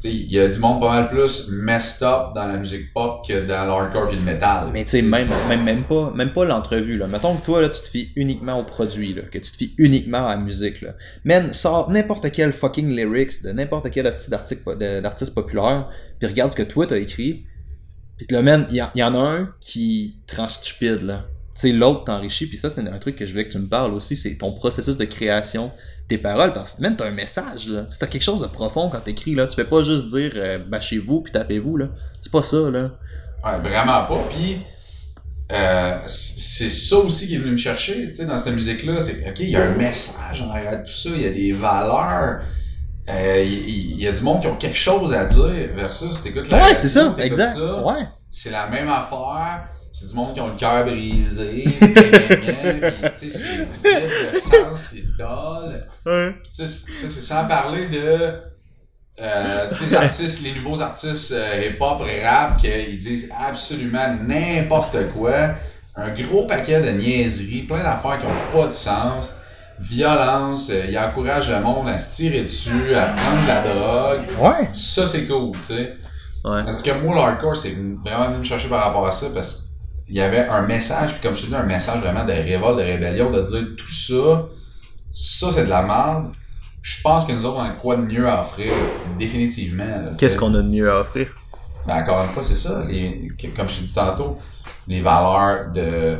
Tu sais, il y a du monde pas mal plus messed up dans la musique pop que dans l'hardcore et le metal. Mais tu sais, même, même, même pas, même pas l'entrevue, là. Mettons que toi, là, tu te fies uniquement au produit, là. Que tu te fies uniquement à la musique, là. Man, sors n'importe quel fucking lyrics de n'importe quel artiste populaire, puis regarde ce que toi t'as écrit. Puis le man, il y, y en a un qui te rend stupide, là. Sais, l'autre t'enrichit, puis ça, c'est un truc que je veux que tu me parles aussi, c'est ton processus de création, tes paroles, parce que même t'as un message, là. Tu as quelque chose de profond quand t'écris, là. Tu fais pas juste dire, euh, bâchez-vous, puis tapez-vous, là. C'est pas ça, là. Ouais, vraiment pas. Puis, euh, c'est ça aussi qui est venu me chercher, tu sais, dans cette musique-là. C'est, OK, il y a un message en arrière de tout ça, il y a des valeurs. Euh, Il y, a du monde qui ont quelque chose à dire versus t'écoutes la Ouais, c'est ça, exact. ça, Ouais. c'est la même affaire. C'est du monde qui ont le cœur brisé, tu sais, c'est vide de sens, c'est. Ouais. Sais, ça, c'est sans parler de euh, tous les artistes, les nouveaux artistes euh, hip-hop, rap, qu'ils disent absolument n'importe quoi. Un gros paquet de niaiseries, plein d'affaires qui ont pas de sens. Violence, euh, ils encouragent le monde à se tirer dessus, à prendre de la drogue. Ouais. Ça, c'est cool, tu sais. Ouais. Tandis que moi, l'hardcore, c'est vraiment venu me chercher par rapport à ça parce qu'il y avait un message, puis comme je te dis, un message vraiment de révolte, de rébellion, de dire tout ça, ça c'est de la merde. Je pense que nous autres, on a quoi de mieux à offrir, définitivement. Qu'est-ce qu'on a de mieux à offrir? Ben, encore une fois, c'est ça. Les, comme je t'ai dit tantôt, des valeurs de,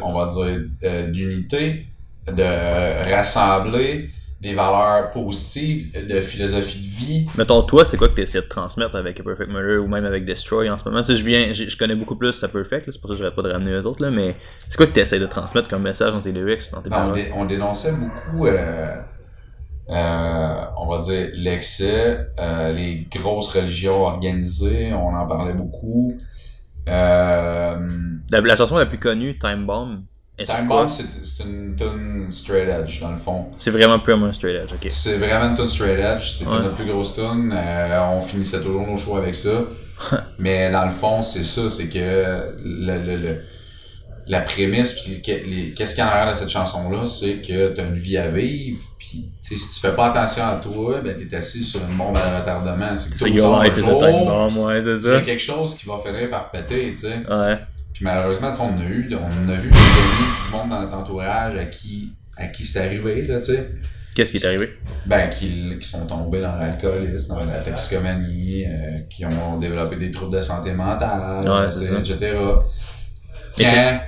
on va dire, euh, d'unité, de rassembler, des valeurs positives, de philosophie de vie. Mettons, toi, c'est quoi que tu essaies de transmettre avec A Perfect Murder ou même avec Destroy en ce moment? Sais, je viens, je, je connais beaucoup plus à Perfect, c'est pour ça que je vais pas de ramener les autres, là, mais c'est quoi que tu essaies de transmettre comme message dans tes lyrics, dans tes Ben, on, paroles? dé- on dénonçait beaucoup, euh, euh, on va dire, l'excès, euh, les grosses religions organisées, on en parlait beaucoup. La, la chanson la plus connue, Time Bomb, Time c'est une tune straight edge, dans le fond. C'est vraiment plus un straight edge, ok. C'est vraiment une tune straight edge, c'était Ouais. notre plus grosse tune. Euh, on finissait toujours nos shows avec ça. Mais dans le fond, c'est ça, c'est que le, le, le- la prémisse, puis qu'est-ce qu'il y a en arrière de cette chanson-là, c'est que tu as une vie à vivre, puis si tu fais pas attention à toi, ben t'es assis sur une bombe à retardement. C'est que C'est ouais, c'est Il y a ça. quelque chose qui va finir par péter, tu sais. Ouais. Puis malheureusement, tu sais, on a eu, on a vu des amis, du monde dans notre entourage à qui, à qui c'est arrivé, là, tu sais. Qu'est-ce qui est arrivé? Ben, qui, qui sont tombés dans l'alcoolisme, dans la toxicomanie, euh, qui ont développé des troubles de santé mentale, Ouais, tu etc. Et Quand,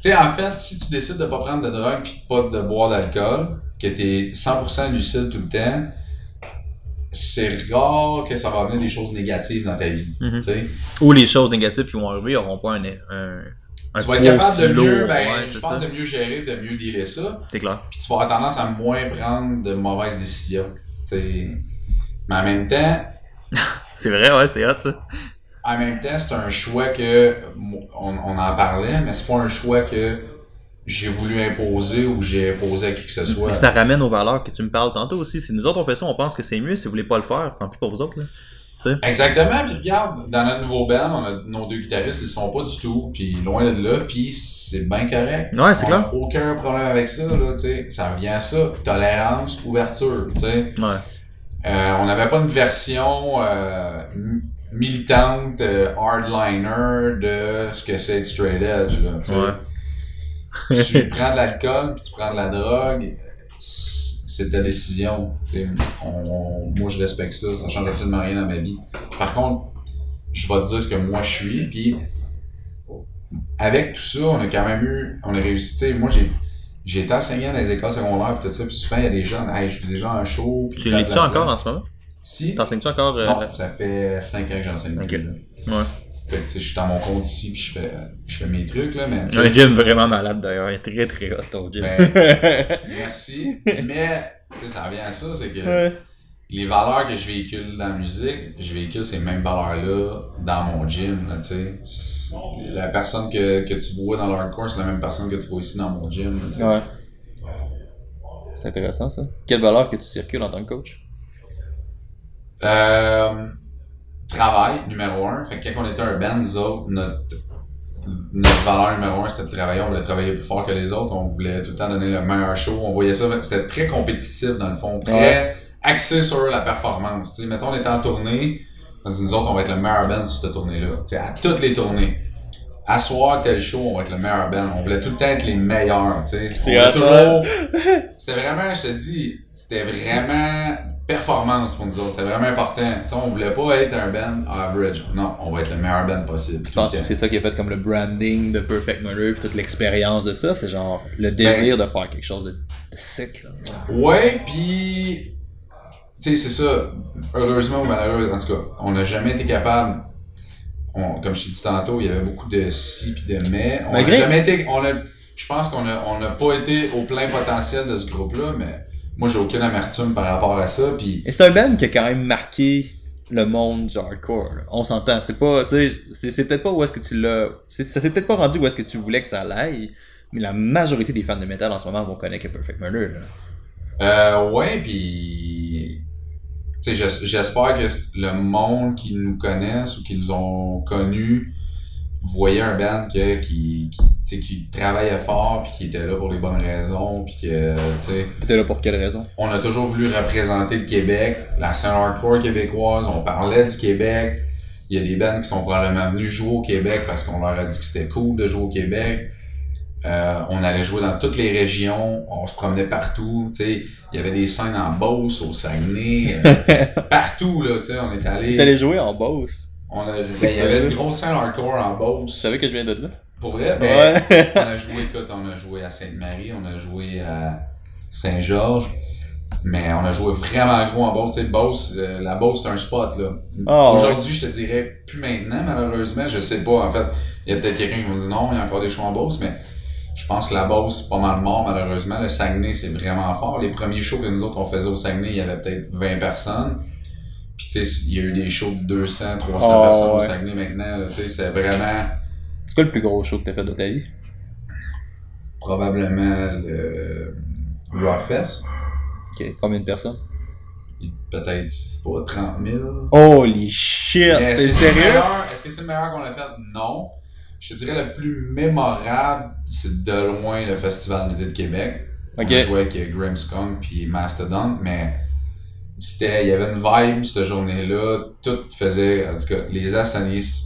tu sais, en fait, si tu décides de pas prendre de drogue puis pas de boire d'alcool, que t'es 100% lucide tout le temps, c'est rare que ça va amener des choses négatives dans ta vie, Mhm. Ou les choses négatives qui vont arriver n'auront pas un, un, un Tu vas être capable de mieux, ben, ouais, je pense ça. de mieux gérer, de mieux dealer ça. C'est clair. puis tu vas avoir tendance à moins prendre de mauvaises décisions. t'sais. Mais en même temps, C'est vrai, ouais, c'est hot, ça. en même temps, c'est un choix que on, on en parlait, mais c'est pas un choix que j'ai voulu imposer ou j'ai imposé à qui que ce soit. Mais ça ramène aux valeurs que tu me parles tantôt aussi. Si nous autres on fait ça, on pense que c'est mieux. Si vous voulez pas le faire, tant pis pour vous autres. Là. Exactement, puis regarde, dans notre nouveau band, on a nos deux guitaristes, ils sont pas du tout, puis loin de là, puis c'est bien correct. Ouais, c'est clair. aucun problème avec ça, là, tu sais. Ça revient à ça, tolérance, ouverture, tu sais. Ouais. Euh, on n'avait pas une version euh, militante, euh, hardliner de ce que c'est straight edge. Là. Ouais. Si tu prends de l'alcool puis tu prends de la drogue, c'est ta décision. On- on- moi, je respecte ça. Ça change absolument rien dans ma vie. Par contre, je vais te dire ce que moi je suis. Puis avec tout ça, on a quand même eu, on a réussi. tu sais, Moi, j'ai j'ai été enseignant dans les écoles secondaires puis tout ça. Puis souvent, il y a des jeunes, hey, je faisais genre un show. puis Tu l'es-tu encore en ce moment? Si. T'enseignes-tu encore euh, Non, ça fait 5 ans que j'enseigne plus. Ouais. Fait que, je suis dans mon compte ici, puis je fais, je fais mes trucs, là, mais, Un gym vraiment malade d'ailleurs, il est très très hot ton gym. Ben, merci. Mais, tu sais, ça revient à ça, c'est que Ouais. les valeurs que je véhicule dans la musique, je véhicule ces mêmes valeurs-là dans mon gym, là, tu sais. C'est- La personne que, que tu vois dans le hardcore, c'est la même personne que tu vois ici dans mon gym, là, tu sais. Ouais. C'est intéressant ça. Quelle valeur que tu circules en tant que coach? Euh, travail, numéro un. Fait que quand on était un band, nous autres, notre, notre valeur numéro un, c'était de travailler. On voulait travailler plus fort que les autres. On voulait tout le temps donner le meilleur show. On voyait ça. C'était très compétitif, dans le fond. Très Ouais. axé sur la performance. Tu sais, mettons, on était en tournée. On dit, nous autres, on va être le meilleur band sur cette tournée-là. Tu sais, à toutes les tournées. À soir, tel show, on va être le meilleur band. On voulait tout le temps être les meilleurs, tu sais. Voulait hot, toujours... C'était vraiment, je te dis, c'était vraiment performance pour nous autres. C'était vraiment important. Tu sais, on voulait pas être un band average. Non, on va être le meilleur band possible. Je pense que c'est ça qui a fait comme le branding de Perfect Murder puis toute l'expérience de ça. C'est genre le désir de faire quelque chose de, de sick. Là. Ouais, puis tu sais, c'est ça. Heureusement ou malheureusement, en tout cas, on n'a jamais été capable. on- comme je t'ai dit tantôt, il y avait beaucoup de si puis de mais. On n'a jamais été. On a, je pense qu'on a, on n'a pas été au plein potentiel de ce groupe-là, mais moi j'ai aucune amertume par rapport à ça. Puis Et c'est un band qui a quand même marqué le monde du hardcore. là. On s'entend. C'est pas, tu sais, c'est, peut-être pas où est-ce que tu l'as. ça s'est peut-être pas rendu où est-ce que tu voulais que ça aille. Mais la majorité des fans de métal en ce moment vont connaître que Perfect Murder. Là. Euh, ouais, puis. Tu sais, j'es- j'espère que le monde qui nous connaissent ou qui nous ont connus voyait un band que, qui, qui, travaillait fort puis qui était là pour les bonnes raisons puis que, tu sais, T'étais là pour quelle raison? on a toujours voulu représenter le Québec, la scène hardcore québécoise, on parlait du Québec. Il y a des bands qui sont probablement venus jouer au Québec parce qu'on leur a dit que c'était cool de jouer au Québec. Euh, on allait jouer dans toutes les régions, on se promenait partout, tu sais, il y avait des scènes en Beauce, au Saguenay, euh, partout là, tu sais, on est allé, T'es allé jouer en Beauce? On a, il y avait une grosse scène hardcore en Tu Beauce. savais que je viens de là? Pour vrai, ben, Ouais. on a joué, écoute, on a joué à Sainte-Marie, on a joué à Saint-Georges, mais on a joué vraiment gros en Beauce. Tu euh, la Beauce, c'est un spot, là. Ah. Aujourd'hui, je te dirais, plus maintenant, malheureusement, je sais pas. En fait, il y a peut-être quelqu'un qui me dire non, il y a encore des shows en Beauce, mais je pense que la Beauce, c'est pas mal mort, malheureusement. Le Saguenay, c'est vraiment fort. Les premiers shows que nous autres, on faisait au Saguenay, il y avait peut-être 20 personnes. Puis, tu sais, il y a eu des shows de 200, 300 Ah, personnes au ouais. Saguenay maintenant. Tu sais, c'était vraiment... C'est quoi le plus gros show que t'as fait de ta vie? probablement le Rockfest. Ok, combien de personnes? Peut-être, je sais pas, 30 000. Holy shit! Mais Est-ce T'es que c'est le sérieux? meilleur? Est-ce que c'est le meilleur qu'on a fait? Non. Je te dirais le plus mémorable, c'est de loin le Festival d'été de Québec. Ok. On a joué avec Grimmskunk puis Mastodon, mais c'était, il y avait une vibe cette journée-là. Tout faisait, en tout cas, les Astanis,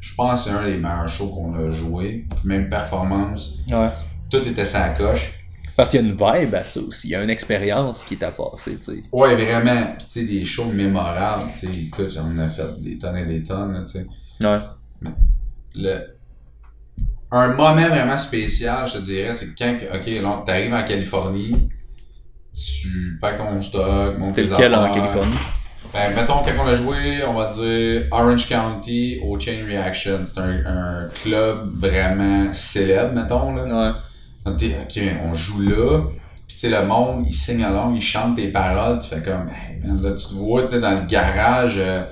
je pense que c'est un des meilleurs shows qu'on a joué. Même performance. Ouais. Tout était sa coche. Parce qu'il y a une vibe à ça aussi. Il y a une expérience qui t'a passé, tu sais. Ouais, vraiment. Tu sais, des shows mémorables. Tu sais, écoute, j'en ai fait des tonnes et des tonnes, tu sais. Ouais. Le... Un moment vraiment spécial, je te dirais, c'est quand, ok, là, t'arrives en Californie, tu packs ton stock, montes tes lequel en affaires. Californie? Ben, mettons, quand on a joué, on va dire Orange County au Chain Reaction. C'est un, un club vraiment célèbre, mettons, là. Ouais. Ok, on joue là. Puis tu sais, le monde, il signe along, il chante tes paroles. Tu fais comme, hey, man, là, tu te vois, tu dans le garage euh,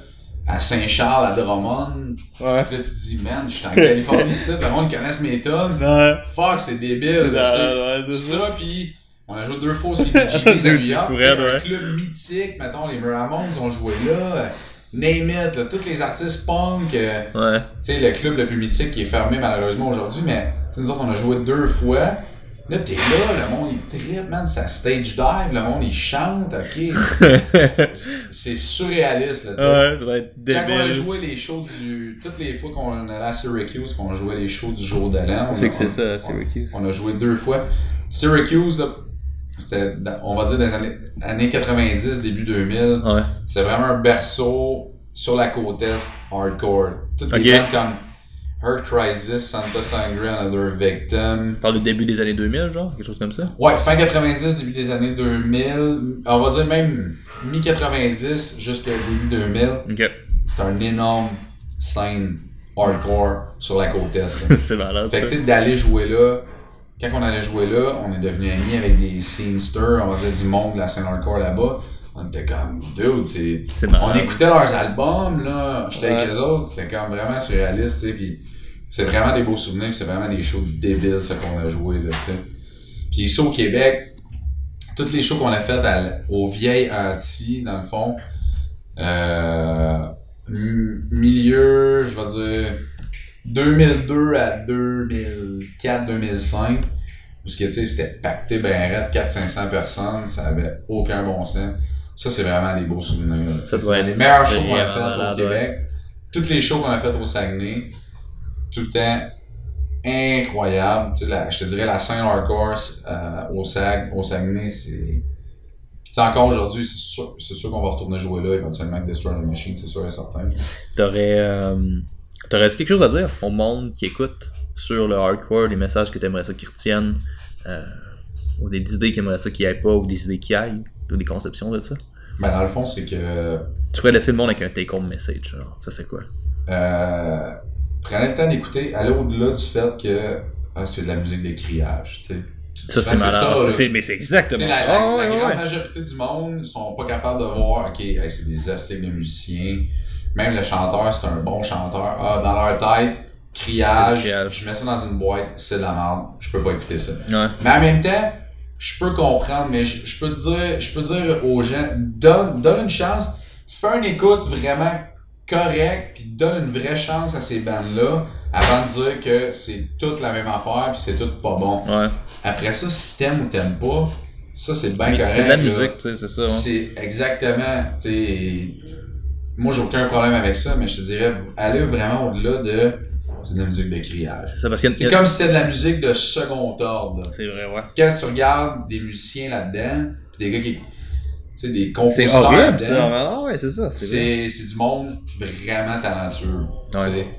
à Saint-Charles, à Drummond. Ouais. Puis là, tu te dis, man, je suis en Californie ici, le monde connaisse mes tonnes. Ouais. Fuck, c'est débile. C'est. Ça, puis on a joué deux fois au CBGB's à New York. Un club mythique, mettons, les Ramones ont joué là. euh, Name it, là, tous les artistes punk. euh, Ouais. tu sais, le club le plus mythique qui est fermé malheureusement aujourd'hui, mais tu sais, nous autres, on a joué deux fois. Là, t'es là, le monde, il trip, man, ça stage dive, le monde, il chante, ok. C'est surréaliste, là, tu sais. Ouais, ça va être Quand on a joué les shows du. Toutes les fois qu'on allait à Syracuse, qu'on jouait les shows du jour de l'an. On sait que c'est on- ça, Syracuse. On a joué deux fois. Syracuse, là, c'était, on va dire, dans les années, années 90, début 2000. Ouais. C'est vraiment un berceau sur la côte est hardcore. Toutes les bandes comme Hurt Crisis, Santa Sangre, Another Victim. On parle du début des années 2000, genre, quelque chose comme ça? Ouais, fin 90, début des années 2000. On va dire même mi-90 jusqu'au début 2000. Ok. C'est un énorme scène hardcore sur la côte est. c'est malade. Fait que, d'aller jouer là, quand on allait jouer là, on est devenu amis avec des scenesters, on va dire, du monde de la scène hardcore là-bas. On était comme, dude, c'est. On écoutait leurs albums, là. J'étais avec Ouais. eux autres, c'était comme vraiment surréaliste, tu sais. Puis c'est vraiment des beaux souvenirs, c'est vraiment des shows débiles, ça qu'on a joué, là, tu sais. Puis ici au Québec, toutes les shows qu'on a faites à- au vieil Anti, dans le fond, euh, milieu, je vais dire, 2002 à 2004-2005, parce que, tu sais, c'était pacté ben raide, 400-500 personnes, ça avait aucun bon sens. Ça, c'est vraiment des beaux souvenirs. Ça C'est doit être les meilleurs shows qu'on a fait au malade, Québec. Toutes les shows qu'on a fait au Saguenay, tout le temps incroyable. Tu sais, la- je te dirais la scène hardcore euh, au, Sag, au Saguenay, c'est. Puis tu sais, encore aujourd'hui, c'est sûr, sûr qu'on va retourner jouer là éventuellement avec Destroy the Machine, c'est sûr et certain. T'aurais, euh, t'aurais-tu quelque chose à dire au monde qui écoute sur le hardcore, des messages que t'aimerais ça qu'ils retiennent, euh, ou des idées qu'ils aimeraient ça qu'ils aillent pas, ou des idées qui aillent, ou des conceptions de ça? Ben, dans le fond, c'est que. Tu pourrais laisser le monde avec un take-home message, genre. Ça, c'est quoi? Euh, prenez le temps d'écouter, aller au-delà du fait que ah, c'est de la musique de criage. Tu sais. Ça, c'est malade. ça, mais c'est exactement la, ça. la- la ouais, grande ouais. majorité du monde sont pas capables de voir, ok, hey, c'est des astiques de musiciens. Même le chanteur, c'est un bon chanteur. Ah, dans leur tête, criage, je mets ça dans une boîte, c'est de la merde, je peux pas écouter ça. Ouais. Mais en même temps, je peux comprendre, mais je, je peux dire, je peux dire aux gens, donne, donne une chance, fais une écoute vraiment correcte, puis donne une vraie chance à ces bandes-là, avant de dire que c'est toute la même affaire, puis c'est tout pas bon. Ouais. Après ça, si t'aimes ou t'aimes pas, ça c'est bien correct. c'est de la musique, tu sais, c'est ça. ouais. C'est exactement, tu sais, moi j'ai aucun problème avec ça, mais je te dirais, allez vraiment au-delà de, c'est de la musique de criage. C'est a- comme si c'était de la musique de second ordre. C'est vrai, ouais. Quand tu regardes des musiciens là-dedans, pis des gars qui, tu sais, des C'est compositeurs horrible, ça. là-dedans, Ah ouais, c'est ça. C'est du monde vraiment talentueux. tu Ouais.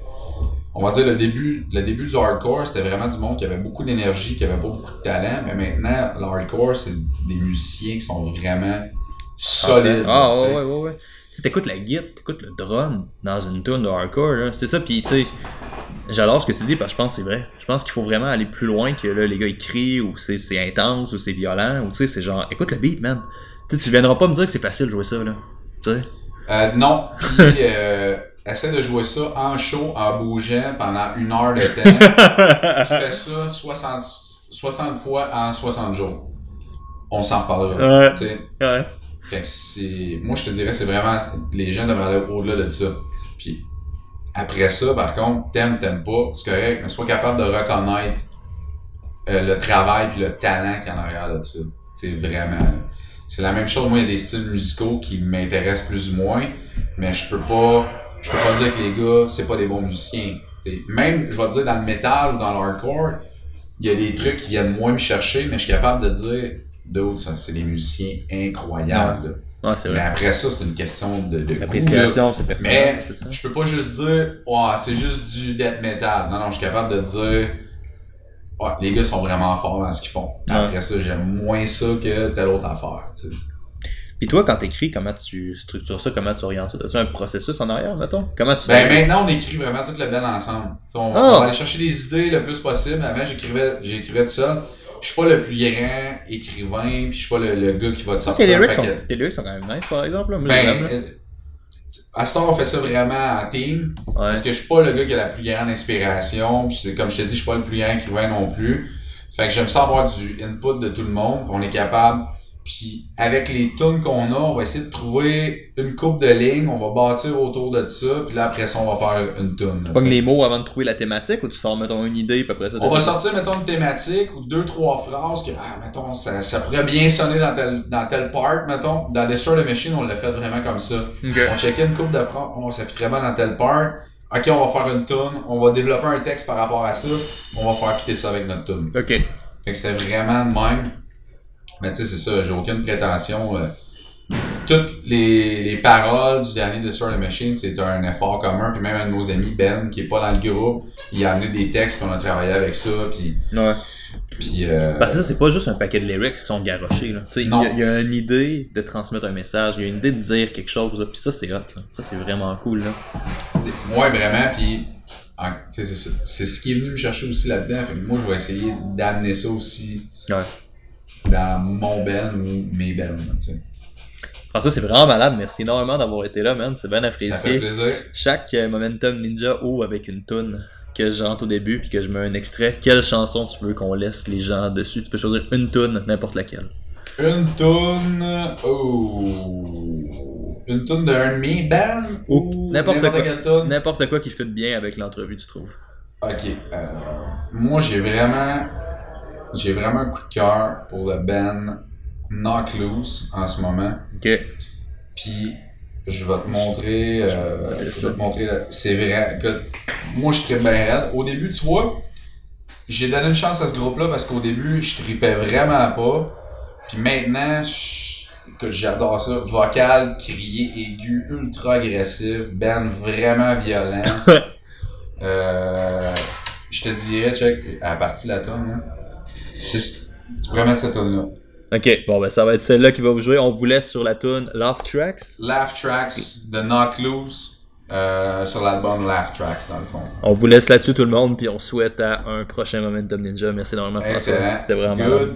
On va dire le début, le début du hardcore, c'était vraiment du monde qui avait beaucoup d'énergie, qui avait pas beaucoup de talent, mais maintenant, le hardcore, c'est des musiciens qui sont vraiment solides. Ah ouais, ouais, ouais, ouais. Tu sais, t'écoutes la guitare, t'écoutes le drum dans une tune de hardcore. C'est ça, pis tu sais, j'adore ce que tu dis parce que je pense que c'est vrai. Je pense qu'il faut vraiment aller plus loin que là, les gars ils crient ou c'est c'est intense ou c'est violent ou tu sais, c'est genre, écoute le beat, man. Tu sais, tu viendras pas me dire que c'est facile de jouer ça, là. Tu sais? Euh, non, puis euh, essaie de jouer ça en show, en bougeant pendant une heure de temps. tu fais ça 60, 60 fois en 60 jours. On s'en reparlera. Ouais. tu sais? Ouais. Fait que c'est. Moi, je te dirais, c'est vraiment. Les gens devraient aller au-delà de ça. Puis après ça, par contre, t'aimes, t'aimes pas, c'est correct, mais sois capable de reconnaître euh, le travail puis le talent qu'il y a en arrière de ça. C'est vraiment. C'est la même chose. Moi, il y a des styles musicaux qui m'intéressent plus ou moins, mais je peux pas. Je peux pas dire que les gars, c'est pas des bons musiciens. T'sais, même, je vais te dire, dans le metal ou dans le hardcore, il y a des trucs qui viennent moins me chercher, mais je suis capable de dire, d'autres, c'est des musiciens incroyables. Ouais, c'est Mais vrai. après ça, c'est une question de, de. L'appréciation, c'est personnel, Mais c'est ça. je peux pas juste dire, ouais, c'est juste du death metal. Non, non, je suis capable de dire, ouais, les gars sont vraiment forts dans ce qu'ils font. Ouais. Après ça, j'aime moins ça que telle autre affaire. tu sais. Pis toi, quand t'écris, comment tu structures ça, comment tu orientes ça? As-tu un processus en arrière, mettons? Comment tu Ben maintenant, on écrit vraiment toute la band ensemble. On, Ah. on va aller chercher des idées le plus possible. Avant, j'écrivais, j'écrivais tout seul. Je suis pas le plus grand écrivain, puis je suis pas le, le gars qui va te sortir un lyrics, sont, lyrics sont quand même nice, par exemple. Là. Les Ben, euh, à ce temps, on fait ça vraiment en team. ouais. Parce que je suis pas le gars qui a la plus grande inspiration. Puis c'est- comme je te dis, je suis pas le plus grand écrivain non plus. Fait que j'aime ça avoir du input de tout le monde. Puis on est capable. Puis avec les tunes qu'on a, on va essayer de trouver une coupe de lignes. On va bâtir autour de ça. Puis là, après ça, on va faire une tune. Tu pognes les mots avant de trouver la thématique ou tu sors, mettons, une idée, puis après ça, On va sortir, mettons, une thématique ou deux, trois phrases que, ah, mettons, ça, ça pourrait bien sonner dans tel, dans tel part, mettons. Dans Destroy the Machine, on l'a fait vraiment comme ça. On checkait une coupe de phrases, oh, ça très bien dans tel part. Ok, on va faire une tune, on va développer un texte par rapport à ça, on va faire fitter ça avec notre tune. Ok. Fait que c'était vraiment de même. Mais tu sais, c'est ça, j'ai aucune prétention. euh, toutes les, les paroles du dernier Destroy the Machine, c'est un effort commun. Puis même un de nos amis, Ben, qui est pas dans le groupe, il a amené des textes, puis on a travaillé avec ça. Puis, Ouais. puis euh, Parce que ça, c'est pas juste un paquet de lyrics qui sont garochés, là. Tu sais, il y, Non. a- il y a une idée de transmettre un message, il y a une idée de dire quelque chose, là. Puis ça, c'est hot, là. Ça, c'est vraiment cool, là. Ouais, vraiment. Puis en- tu sais, c'est ça. C'est ce qui est venu me chercher aussi là-dedans. Fait que moi, je vais essayer d'amener ça aussi Ouais. Dans mon band ou mes tu sais. François, c'est vraiment malade. Merci énormément d'avoir été là, man. C'est bien Ça fait apprécié. plaisir. Chaque euh, Momentum Ninja ouvre avec une tune que j'entre au début puis que je mets un extrait. Quelle chanson tu veux qu'on laisse les gens dessus? Tu peux choisir une tune, n'importe laquelle. Une toune. Oh. Une toune d'un de mes bands ou n'importe quoi. N'importe quoi qui fit bien avec l'entrevue, tu trouves. Ok. euh, moi, j'ai vraiment. J'ai vraiment un coup de cœur pour le band Knock Loose en ce moment. Ok. Puis, je vais te montrer. euh, je vais te montrer. C'est vrai. que moi, je tripe bien raide. Au début, tu vois, j'ai donné une chance à ce groupe-là parce qu'au début, je tripais vraiment pas. Puis maintenant, écoute, j'adore ça. Vocal, crié, aigu, ultra agressif, band vraiment violent. euh, je te dirais, check, à partir de la tonne, là. C'est- mettre cette tonne-là. Ok, bon, ben ça va être celle-là qui va vous jouer. On vous laisse sur la tune Love Tracks. Laugh Tracks de Knock Loose euh, sur l'album Laugh Tracks, dans le fond. On vous laisse là-dessus tout le monde, puis on souhaite à un prochain Momentum Ninja. Merci énormément, François. Excellent. C'était vraiment. Good.